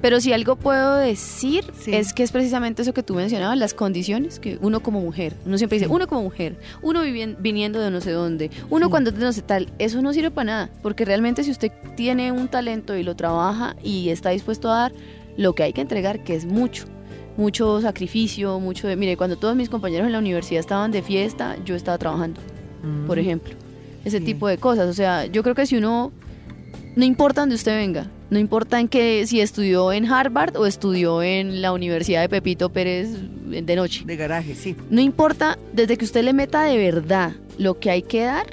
pero si algo puedo decir Sí. es que es precisamente eso que tú mencionabas, las condiciones que uno como mujer, uno siempre dice, uno como mujer, uno viniendo de no sé dónde, uno Sí. cuando es de no sé tal, eso no sirve para nada, porque realmente si usted tiene un talento y lo trabaja y está dispuesto a dar lo que hay que entregar, que es mucho mucho sacrificio, mucho de, mire, cuando todos mis compañeros en la universidad estaban de fiesta, yo estaba trabajando Mm. por ejemplo. Ese Sí. tipo de cosas. O sea, yo creo que si uno, no importa dónde usted venga, no importa en que si estudió en Harvard o estudió en la Universidad de Pepito Pérez de noche. De garaje, sí. No importa, desde que usted le meta de verdad lo que hay que dar,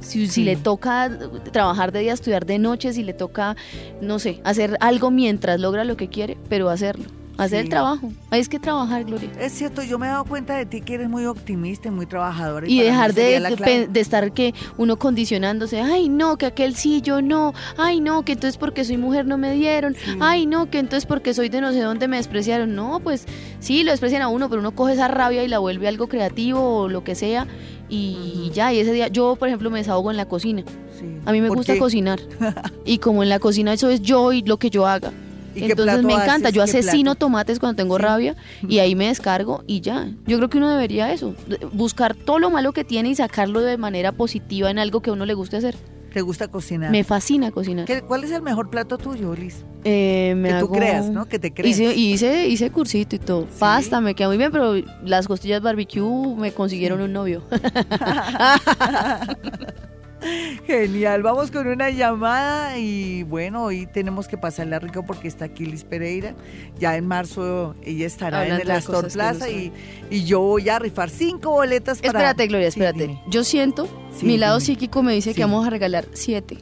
si, si Sí. le toca trabajar de día, estudiar de noche, si le toca, no sé, hacer algo mientras logra lo que quiere, pero hacerlo. Hacer el trabajo. Es que trabajar, Gloria. Es cierto, yo me he dado cuenta de ti que eres muy optimista y muy trabajadora. y dejar de, de estar que uno condicionándose, ay no, que aquel sí, yo no, ay no, que entonces porque soy mujer no me dieron, Sí. ay no, que entonces porque soy de no sé dónde me despreciaron, no, pues sí, lo desprecian a uno, pero uno coge esa rabia y la vuelve algo creativo o lo que sea y ya, y ese día yo por ejemplo me desahogo en la cocina, Sí. a mí me ¿Por gusta qué? cocinar y como en la cocina eso es yo y lo que yo haga. ¿Y qué Entonces me encanta, haces? yo ¿Qué asesino tomates cuando tengo Sí. rabia y ahí me descargo y ya. Yo creo que uno debería eso, buscar todo lo malo que tiene y sacarlo de manera positiva en algo que a uno le guste hacer. ¿Te gusta cocinar? Me fascina cocinar. ¿Qué- ¿Cuál es el mejor plato tuyo, Liz? Eh, me que tú creas, ¿no? Que te creas. Hice, hice, hice cursito y todo. ¿Sí? Pasta, me queda muy bien, pero las costillas barbecue me consiguieron un novio. Genial, vamos con una llamada y bueno, hoy tenemos que pasarla rico porque está aquí Liz Pereira. Ya en marzo ella estará Hablando en el Astor no Plaza y, y yo voy a rifar cinco boletas para... espérate, Gloria, espérate. Yo siento, Sí, mi lado psíquico me dice que vamos a regalar siete.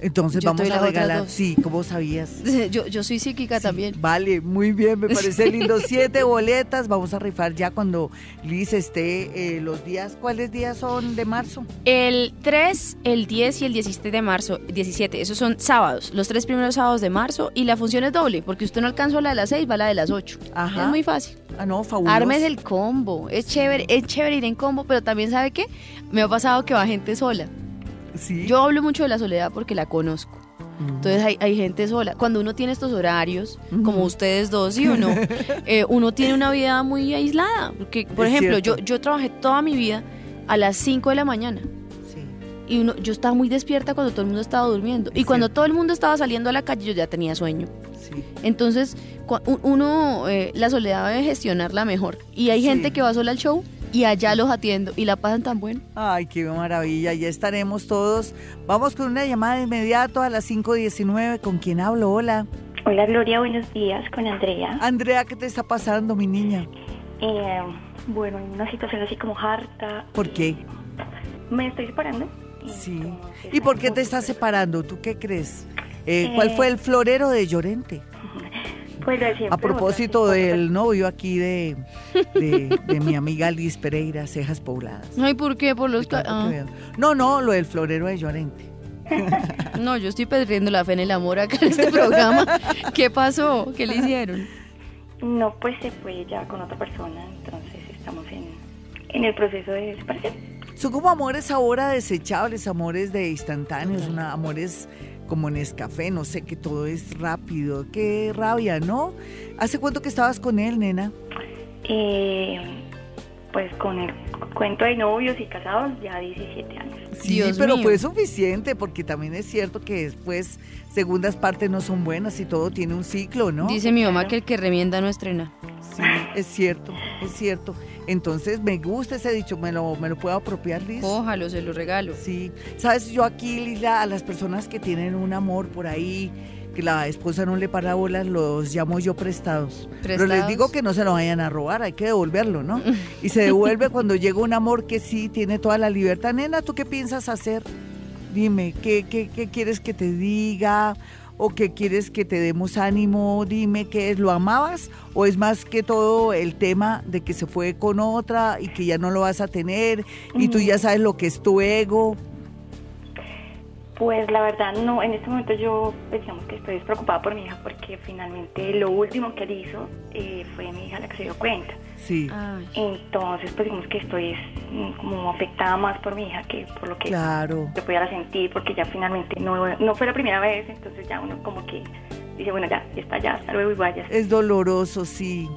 Entonces Yo vamos a regalar, sí, ¿cómo sabías? Yo, yo soy psíquica también. Vale, muy bien, me parece lindo. Siete boletas, vamos a rifar ya cuando Liz esté eh, los días. ¿Cuáles días son de marzo? El 3, el 10 y el 17 de marzo, 17, esos son sábados, los tres primeros sábados de marzo y la función es doble, porque usted no alcanzó la de las 6, va la de las 8. Ajá. Es muy fácil. Ah, no, fabuloso. Armes el combo. Es chévere, es chévere ir en combo, pero también sabe qué? Me ha pasado que va gente sola. Sí. Yo hablo mucho de la soledad porque la conozco. Mm. Entonces hay, hay gente sola. Cuando uno tiene estos horarios, como ustedes dos, ¿sí o no? Eh, uno tiene una vida muy aislada. Porque, por Es ejemplo, yo, cierto. yo trabajé toda mi vida a las 5 de la mañana. Sí. Y uno, yo estaba muy despierta cuando todo el mundo estaba durmiendo. Es y cuando cierto. todo el mundo estaba saliendo a la calle, yo ya tenía sueño. Sí. Entonces, uno, eh, la soledad debe gestionarla mejor. Y hay Sí. gente que va sola al show y allá los atiendo y la pasan tan bueno. Ay, qué maravilla, ya estaremos todos. Vamos con una llamada de inmediato a las 5.19. ¿Con quién hablo? Hola. Hola Gloria, buenos días con Andrea. Andrea, ¿qué te está pasando, mi niña? Eh, bueno, en una situación así como harta. ¿Por qué? Me estoy separando. Sí. Entonces, ¿Y por qué te estás separando? ¿Tú qué crees? Eh, ¿Cuál Eh, fue el florero de Llorente? Pues lo de siempre, A propósito del novio aquí de, de, de mi amiga Liz Pereira, Cejas Pobladas. Ay, ¿por qué? Por los... Ah. No, no, lo del florero de Llorente. No, yo estoy perdiendo la fe en el amor acá en este programa. ¿Qué pasó? ¿Qué le hicieron? No, pues se fue ya con otra persona, entonces estamos en, en el proceso de separación. Son como amores ahora desechables, amores de instantáneos, una, amores como en escafé, no sé, que todo es rápido. Qué rabia, ¿no? ¿Hace cuánto que estabas con él, nena? Eh, pues con el cuento de novios y casados ya 17 años. Sí, Dios pero mío. fue suficiente, porque también es cierto que después segundas partes no son buenas y todo tiene un ciclo, ¿no? Dice mi mamá que el que remienda no estrena. Sí, es cierto, es cierto. Entonces me gusta ese dicho, me lo, me lo puedo apropiar, Liz. Cójalo, se lo regalo. Sí, sabes, yo aquí, Lila, a las personas que tienen un amor por ahí, que la esposa no le para bolas, los llamo yo prestados. Pero les digo que no se lo vayan a robar, hay que devolverlo, ¿no? Y se devuelve cuando llega un amor que sí tiene toda la libertad. Nena, ¿tú qué piensas hacer? Dime, ¿qué, qué, qué quieres que te diga? ¿O qué quieres que te demos ánimo? Dime, ¿qué es? ¿Lo amabas? ¿O es más que todo el tema de que se fue con otra y que ya no lo vas a tener y tú ya sabes lo que es tu ego? Pues la verdad no, en este momento yo digamos que estoy preocupada por mi hija porque finalmente lo último que él hizo eh, fue mi hija la que se dio cuenta. Sí. Entonces pues digamos que estoy mm, como afectada más por mi hija que por lo que Claro. yo pudiera sentir porque ya finalmente no, no fue la primera vez, entonces ya uno como que dice bueno ya, está ya, hasta luego y vaya. Es doloroso, sí.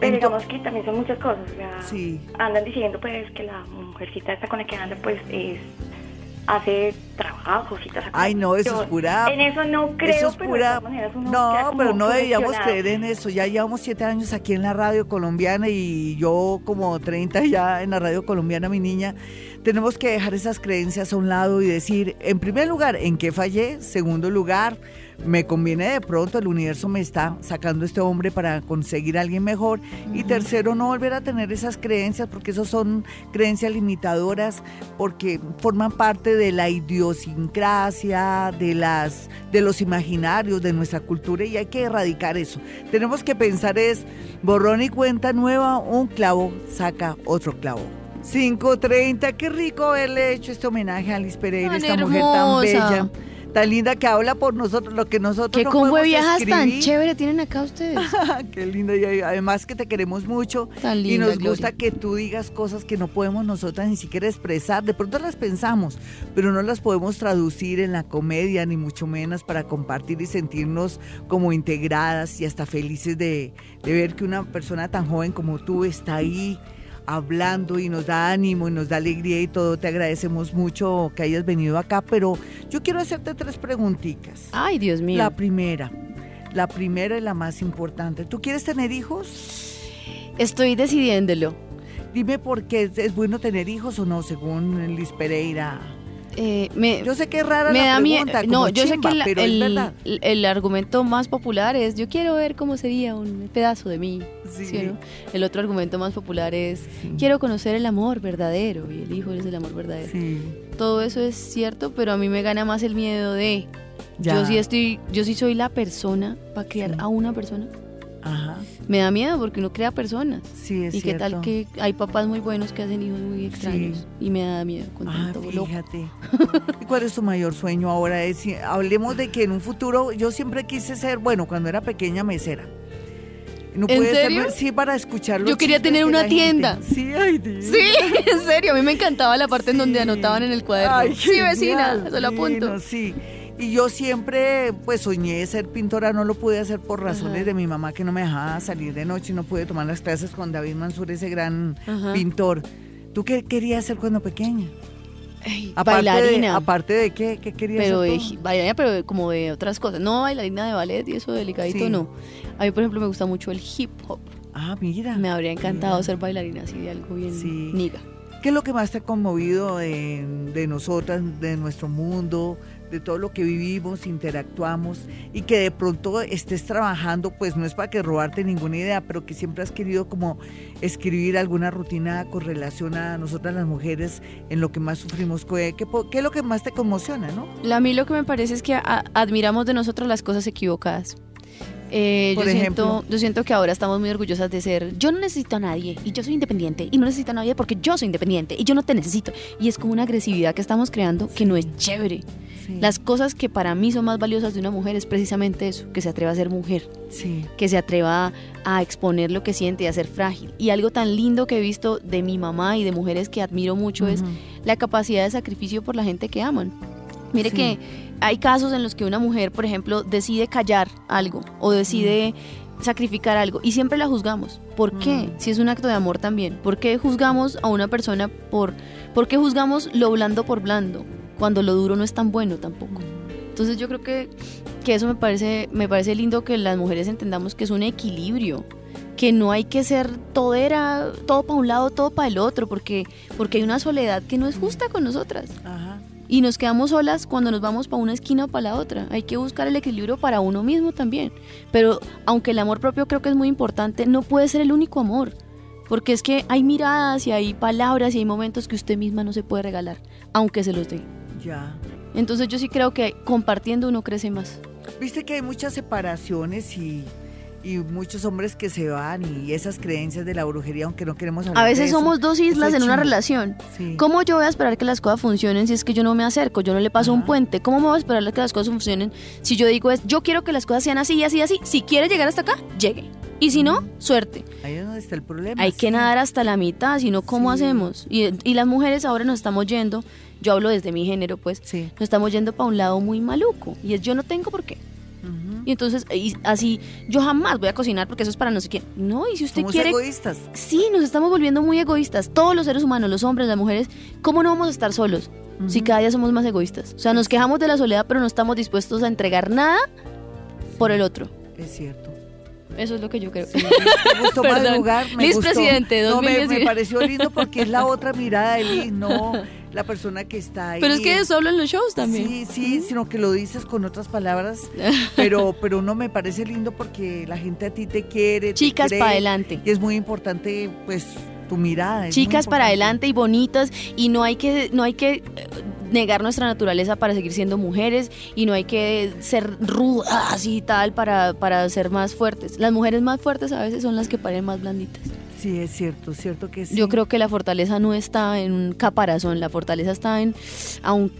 Pero digamos que también son muchas cosas, o sea, Sí. andan diciendo pues que la mujercita esta con la que anda pues es hace trabajos y esas Ay, no, eso es pura. En eso no creo, eso es pero pura. de todas maneras uno no, pero no deberíamos sugestionado. creer en eso. Ya llevamos siete años aquí en la radio colombiana y yo como 30 ya en la radio colombiana, mi niña. Tenemos que dejar esas creencias a un lado y decir, en primer lugar, ¿en qué fallé? Segundo lugar, me conviene de pronto, el universo me está sacando este hombre para conseguir a alguien mejor. Y tercero, no volver a tener esas creencias, porque esos son creencias limitadoras, porque forman parte de la idiosincrasia, de, las, de los imaginarios, de nuestra cultura, y hay que erradicar eso. Tenemos que pensar es, borrón y cuenta nueva, un clavo saca otro clavo. 5.30, qué rico haberle hecho este homenaje a Alice Pereira, Tan esta mujer tan bella, tan linda que habla por nosotros, lo que nosotros ¿Qué no combo de tan chévere tienen acá ustedes? Qué linda y además que te queremos mucho Tan y linda, nos gusta que tú digas cosas que no podemos nosotras ni siquiera expresar. De pronto las pensamos, pero no las podemos traducir en la comedia ni mucho menos para compartir y sentirnos como integradas y hasta felices de, de ver que una persona tan joven como tú está ahí hablando y nos da ánimo y nos da alegría y todo. Te agradecemos mucho que hayas venido acá, pero yo quiero hacerte tres preguntitas. Ay, Dios mío. La primera, la primera y la más importante. ¿Tú quieres tener hijos? Estoy decidiéndolo. Dime por qué es, es bueno tener hijos o no, según Liz Pereira. Eh, me, Yo sé que es rara me la da miedo. No, yo sé que la- pero es el, verdad. el- el argumento más popular es: Yo quiero ver cómo sería un pedazo de mí. Sí. ¿sí o no? El otro argumento más popular es: Quiero conocer el amor verdadero. Y el hijo es el amor verdadero. Sí. Todo eso es cierto, pero a mí me gana más el miedo de. Ya. Yo sí estoy, yo sí soy la persona para criar a una persona. Ajá. Me da miedo porque uno crea personas. Sí, es y qué tal que hay papás muy buenos que hacen hijos muy extraños. Y me da miedo con Ah, tanto fíjate. ¿Y cuál es tu mayor sueño ahora? Es, hablemos de que en un futuro, yo siempre quise ser, bueno, cuando era pequeña, mesera. No ¿En puede ser- sí, para escuchar los Yo quería tener una gente. tienda. Sí, ay, Dios. Sí, en serio, a mí me encantaba la parte en donde anotaban en el cuaderno. Ay, sí, vecina, eso lo apunto. sí. Y yo siempre, pues soñé ser pintora, no lo pude hacer por razones Ajá. de mi mamá que no me dejaba salir de noche y no pude tomar las clases con David Mansur, ese gran Ajá. pintor. ¿Tú qué querías hacer cuando pequeña? Ay, Aparte de- bailarina. aparte de qué, ¿qué querías pero de, hacer? tú? bailarina, pero de- como de otras cosas. No bailarina de ballet y eso delicadito, Sí. no. A mí, por ejemplo, me gusta mucho el hip hop. Ah, mira. Me habría encantado Mira. ser bailarina así de algo bien Sí. niga. ¿Qué es lo que más te ha conmovido de, de nosotras, de nuestro mundo, de todo lo que vivimos, interactuamos y que de pronto estés trabajando, pues no es para que robarte ninguna idea, pero que siempre has querido como escribir alguna rutina con relación a nosotras las mujeres en lo que más sufrimos? ¿Qué, es lo que más te conmociona, no? A mí lo que me parece es que a- admiramos de nosotros las cosas equivocadas. Eh, yo, siento, yo siento que ahora estamos muy orgullosas de ser, yo no necesito a nadie y yo soy independiente y no necesito a nadie porque yo soy independiente y yo no te necesito. Y es como una agresividad que estamos creando que no es chévere. Las cosas que para mí son más valiosas de una mujer es precisamente eso, que se atreva a ser mujer, Sí. que se atreva a, a exponer lo que siente y a ser frágil. Y algo tan lindo que he visto de mi mamá y de mujeres que admiro mucho es Ujú. la capacidad de sacrificio por la gente que aman. Mire Sí. que hay casos en los que una mujer, por ejemplo, decide callar algo o decide sacrificar algo y siempre la juzgamos. ¿Por qué? Si es un acto de amor también. ¿Por qué juzgamos a una persona por... ¿Por qué juzgamos lo blando por blando cuando lo duro no es tan bueno tampoco? Entonces yo creo que, que eso me parece, me parece lindo que las mujeres entendamos que es un equilibrio, que no hay que ser todera, todo para un lado, todo para el otro, porque, porque hay una soledad que no es justa con nosotras. Ajá. Y nos quedamos solas cuando nos vamos para una esquina o para la otra. Hay que buscar el equilibrio para uno mismo también. Pero aunque el amor propio creo que es muy importante, no puede ser el único amor. Porque es que hay miradas y hay palabras y hay momentos que usted misma no se puede regalar, aunque se los dé. Ya. Entonces yo sí creo que compartiendo uno crece más. Viste que hay muchas separaciones y, y muchos hombres que se van y esas creencias de la brujería, aunque no queremos hablar A veces de eso, somos dos islas en una relación. Sí. ¿Cómo yo voy a esperar que las cosas funcionen si es que yo no me acerco, yo no le paso un puente? ¿Cómo me voy a esperar que las cosas funcionen si yo digo es, yo quiero que las cosas sean así y así y así? Si quiere llegar hasta acá, llegue. Y si no, suerte. Ahí es donde está el problema. Hay que nadar hasta la mitad, si no, ¿cómo hacemos? Y, y las mujeres ahora nos estamos yendo, yo hablo desde mi género, pues, nos estamos yendo para un lado muy maluco. Y es yo no tengo por qué. Y entonces, y así, yo jamás voy a cocinar porque eso es para no sé quién. No, y si usted Somos quiere... egoístas. Sí, nos estamos volviendo muy egoístas. Todos los seres humanos, los hombres, las mujeres, ¿cómo no vamos a estar solos? Si cada día somos más egoístas. O sea, nos quejamos de la soledad, pero no estamos dispuestos a entregar nada por el otro. Es cierto. Eso es lo que yo creo. Me gustó madrugar, me Liz gustó. presidente, No, me, 2019. me pareció lindo porque es la otra mirada de Liz, no la persona que está ahí. Pero es que eso hablan los shows también. Sí, sí, sino que lo dices con otras palabras, pero pero no me parece lindo porque la gente a ti te quiere, Chicas cree, pa' adelante. Y es muy importante pues tu mirada. chicas para adelante y bonitas y no hay que no hay que negar nuestra naturaleza para seguir siendo mujeres y no hay que ser rudas y tal para, para ser más fuertes. Las mujeres más fuertes a veces son las que paren más blanditas. Sí, es cierto, cierto que sí. Yo creo que la fortaleza no está en un caparazón, la fortaleza está en aun- a mos-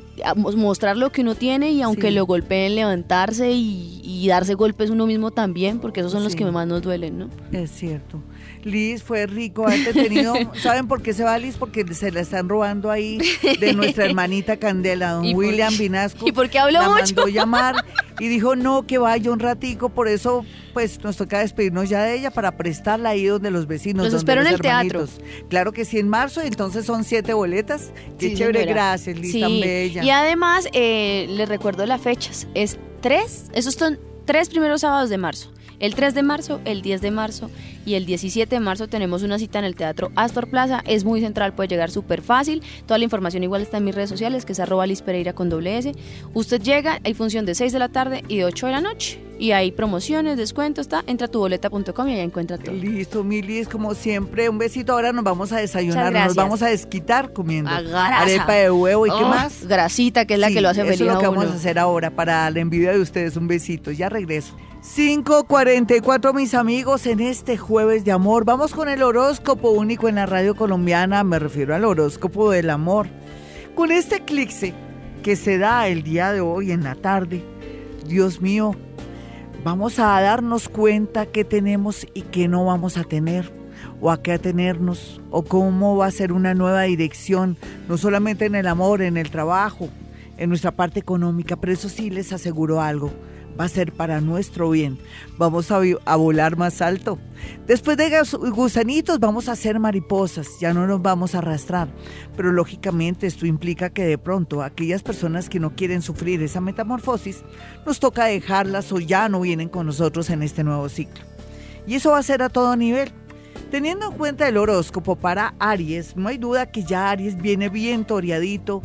mostrar lo que uno tiene y aunque Sí. lo golpeen, levantarse y, y darse golpes uno mismo también, porque esos son los que más nos duelen, ¿no? Es cierto. Liz fue rico haber tenido. ¿Saben por qué se va Liz? Porque se la están robando ahí de nuestra hermanita Candela, don ¿Y por William qué? Vinasco. ¿Y por qué habló la mucho? mandó llamar y dijo no, que vaya un ratico. Por eso, pues nos toca despedirnos ya de ella para prestarla ahí donde los vecinos. Los donde espero en el teatro. Claro que sí, en marzo, entonces son siete boletas. Qué Sí, chévere, señora. gracias, Liz, Sí, tan bella. Y además, eh, les recuerdo las fechas. Es tres, esos son tres primeros sábados de marzo. El 3 de marzo, el 10 de marzo y el 17 de marzo tenemos una cita en el Teatro Astor Plaza. Es muy central, puede llegar súper fácil. Toda la información igual está en mis redes sociales, que es arroba Liz Pereira con doble S. Usted llega, hay función de 6 de la tarde y de 8 de la noche. Y hay promociones, descuentos, está, entra a tuboleta.com y ahí encuentra todo. Listo, mi Liz, como siempre, un besito. Ahora nos vamos a desayunar, nos vamos a desquitar comiendo arepa de huevo y qué Oh, más. Grasita, que es la Sí, que lo hace eso feliz es lo a que uno. vamos a hacer ahora para la envidia de ustedes. Un besito, ya regreso. 5.44 mis amigos en este jueves de amor. Vamos con el horóscopo único en la radio colombiana, me refiero al horóscopo del amor. Con este eclipse que se da el día de hoy en la tarde, Dios mío, vamos a darnos cuenta qué tenemos y qué no vamos a tener, o a qué atenernos, o cómo va a ser una nueva dirección, no solamente en el amor, en el trabajo, en nuestra parte económica, pero eso sí les aseguro algo. Va a ser para nuestro bien. Vamos a, volar más alto. Después de gusanitos vamos a ser mariposas. Ya no nos vamos a arrastrar. Pero lógicamente esto implica que de pronto aquellas personas que no quieren sufrir esa metamorfosis, nos toca dejarlas o ya no vienen con nosotros en este nuevo ciclo. Y eso va a ser a todo nivel. Teniendo en cuenta el horóscopo para Aries, no hay duda que ya Aries viene bien toreadito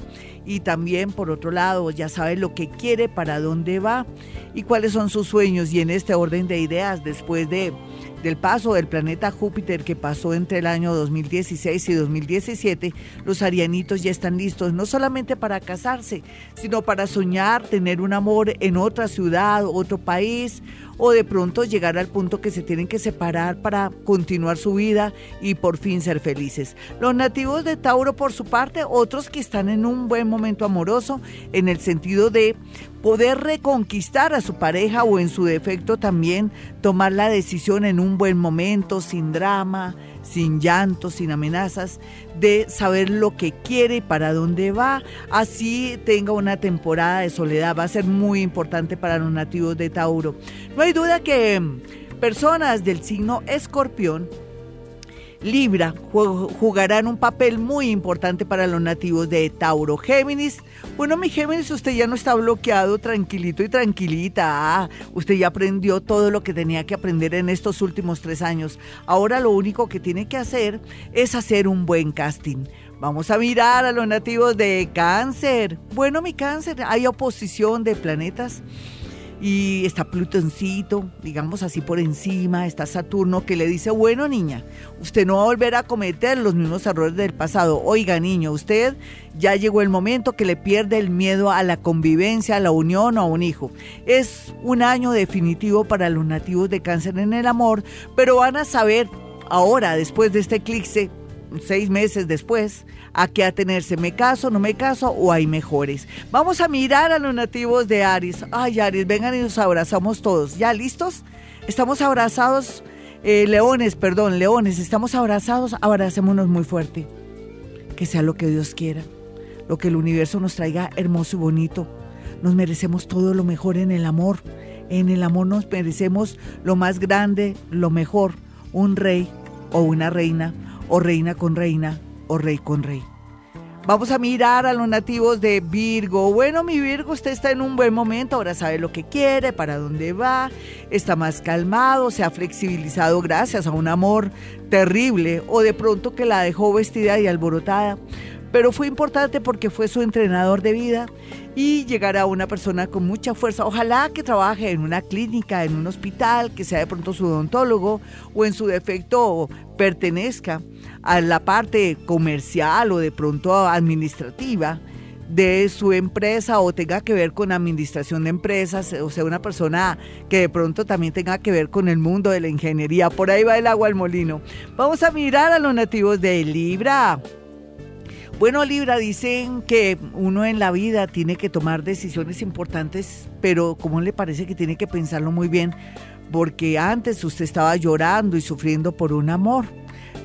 y también por otro lado ya sabe lo que quiere, para dónde va y cuáles son sus sueños y en este orden de ideas después de del paso del planeta Júpiter que pasó entre el año 2016 y 2017, los arianitos ya están listos no solamente para casarse, sino para soñar, tener un amor en otra ciudad, otro país, o de pronto llegar al punto que se tienen que separar para continuar su vida y por fin ser felices. Los nativos de Tauro, por su parte, otros que están en un buen momento amoroso, en el sentido de poder reconquistar a su pareja o en su defecto también tomar la decisión en un buen momento, sin drama, sin llanto, sin amenazas, de saber lo que quiere y para dónde va, así tenga una temporada de soledad, va a ser muy importante para los nativos de Tauro. No hay duda que mm, personas del signo escorpión Libra ju- jugarán un papel muy importante para los nativos de Tauro. Géminis, bueno, mi Géminis, usted ya no está bloqueado, tranquilito y tranquilita. Ah, usted ya aprendió todo lo que tenía que aprender en estos últimos tres años. Ahora lo único que tiene que hacer es hacer un buen casting. Vamos a mirar a los nativos de Cáncer. Bueno, mi Cáncer, hay oposición de planetas y está Plutoncito, digamos así por encima, está Saturno que le dice, bueno niña, usted no va a volver a cometer los mismos errores del pasado. Oiga niño, usted ya llegó el momento que le pierde el miedo a la convivencia, a la unión o a un hijo. Es un año definitivo para los nativos de cáncer en el amor, pero van a saber ahora, después de este eclipse, seis meses después, a qué atenerse. ¿Me caso, no me caso o hay mejores? Vamos a mirar a los nativos de Aries. Ay, Aries, vengan y nos abrazamos todos. ¿Ya listos? Estamos abrazados, eh, leones, perdón, leones, estamos abrazados, abracémonos muy fuerte. Que sea lo que Dios quiera, lo que el universo nos traiga hermoso y bonito. Nos merecemos todo lo mejor en el amor. En el amor nos merecemos lo más grande, lo mejor. Un rey o una reina, o reina con reina, o rey con rey. Vamos a mirar a los nativos de Virgo. Bueno, mi Virgo, usted está en un buen momento, ahora sabe lo que quiere, para dónde va, está más calmado, se ha flexibilizado gracias a un amor terrible o de pronto que la dejó vestida y alborotada. Pero fue importante porque fue su entrenador de vida y llegará una persona con mucha fuerza. Ojalá que trabaje en una clínica, en un hospital, que sea de pronto su odontólogo o en su defecto pertenezca a la parte comercial o de pronto administrativa de su empresa o tenga que ver con administración de empresas, o sea, una persona que de pronto también tenga que ver con el mundo de la ingeniería. Por ahí va el agua al molino. Vamos a mirar a los nativos de Libra. Bueno, Libra, dicen que uno en la vida tiene que tomar decisiones importantes, pero ¿cómo le parece que tiene que pensarlo muy bien? Porque antes usted estaba llorando y sufriendo por un amor,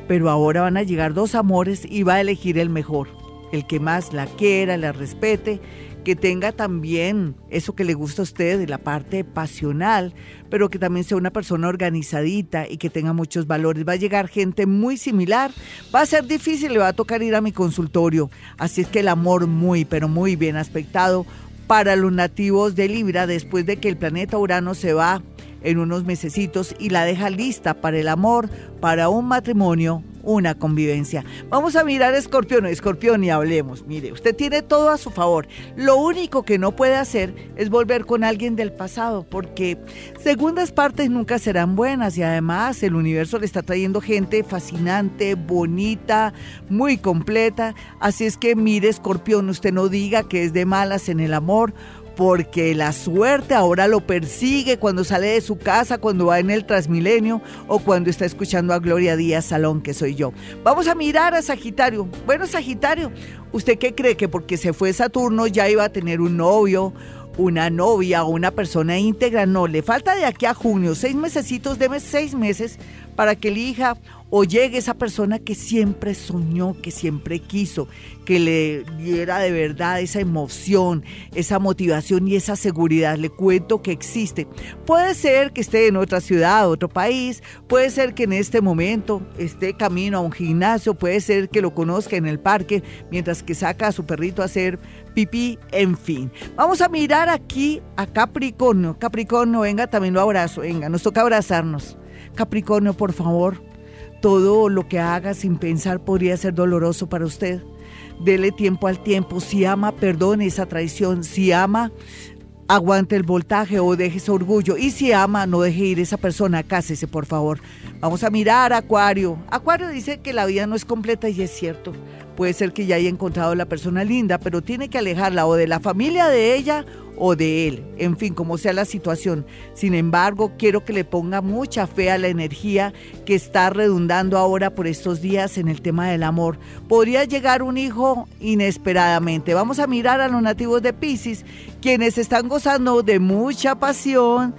pero ahora van a llegar dos amores y va a elegir el mejor, el que más la quiera, la respete que tenga también eso que le gusta a usted, la parte pasional, pero que también sea una persona organizadita y que tenga muchos valores. Va a llegar gente muy similar. Va a ser difícil, le va a tocar ir a mi consultorio. Así es que el amor muy, pero muy bien aspectado para los nativos de Libra después de que el planeta Urano se va en unos mesecitos y la deja lista para el amor, para un matrimonio una convivencia. Vamos a mirar a Escorpión, Escorpión y hablemos. Mire, usted tiene todo a su favor. Lo único que no puede hacer es volver con alguien del pasado, porque segundas partes nunca serán buenas y además el universo le está trayendo gente fascinante, bonita, muy completa. Así es que mire, Escorpión, usted no diga que es de malas en el amor porque la suerte ahora lo persigue cuando sale de su casa, cuando va en el Transmilenio o cuando está escuchando a Gloria Díaz Salón, que soy yo. Vamos a mirar a Sagitario. Bueno, Sagitario, ¿usted qué cree que porque se fue Saturno ya iba a tener un novio? una novia o una persona íntegra, no, le falta de aquí a junio, seis mesecitos, deme seis meses para que elija o llegue esa persona que siempre soñó, que siempre quiso, que le diera de verdad esa emoción, esa motivación y esa seguridad. Le cuento que existe. Puede ser que esté en otra ciudad, otro país, puede ser que en este momento esté camino a un gimnasio, puede ser que lo conozca en el parque mientras que saca a su perrito a hacer pipí, en fin. Vamos a mirar aquí a Capricornio. Capricornio, venga, también lo abrazo, venga, nos toca abrazarnos. Capricornio, por favor, todo lo que haga sin pensar podría ser doloroso para usted. Dele tiempo al tiempo. Si ama, perdone esa traición. Si ama, aguante el voltaje o deje ese orgullo. Y si ama, no deje ir esa persona, cásese, por favor. Vamos a mirar a Acuario. Acuario dice que la vida no es completa y es cierto. Puede ser que ya haya encontrado la persona linda, pero tiene que alejarla o de la familia de ella o de él, en fin, como sea la situación. Sin embargo, quiero que le ponga mucha fe a la energía que está redundando ahora por estos días en el tema del amor. Podría llegar un hijo inesperadamente. Vamos a mirar a los nativos de Pisces, quienes están gozando de mucha pasión,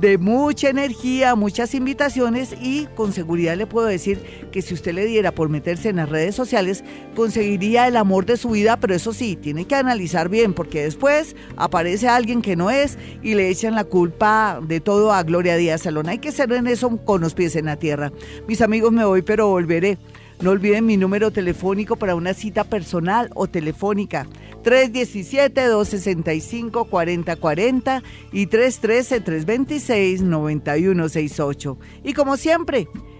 de mucha energía, muchas invitaciones y con seguridad le puedo decir que si usted le diera por meterse en las redes sociales, conseguiría el amor de su vida, pero eso sí, tiene que analizar bien porque después aparece alguien que no es y le echan la culpa de todo a Gloria Díaz Salón. Hay que ser en eso con los pies en la tierra. Mis amigos, me voy, pero volveré. No olviden mi número telefónico para una cita personal o telefónica. 317-265-4040 y 313-326-9168. Y como siempre,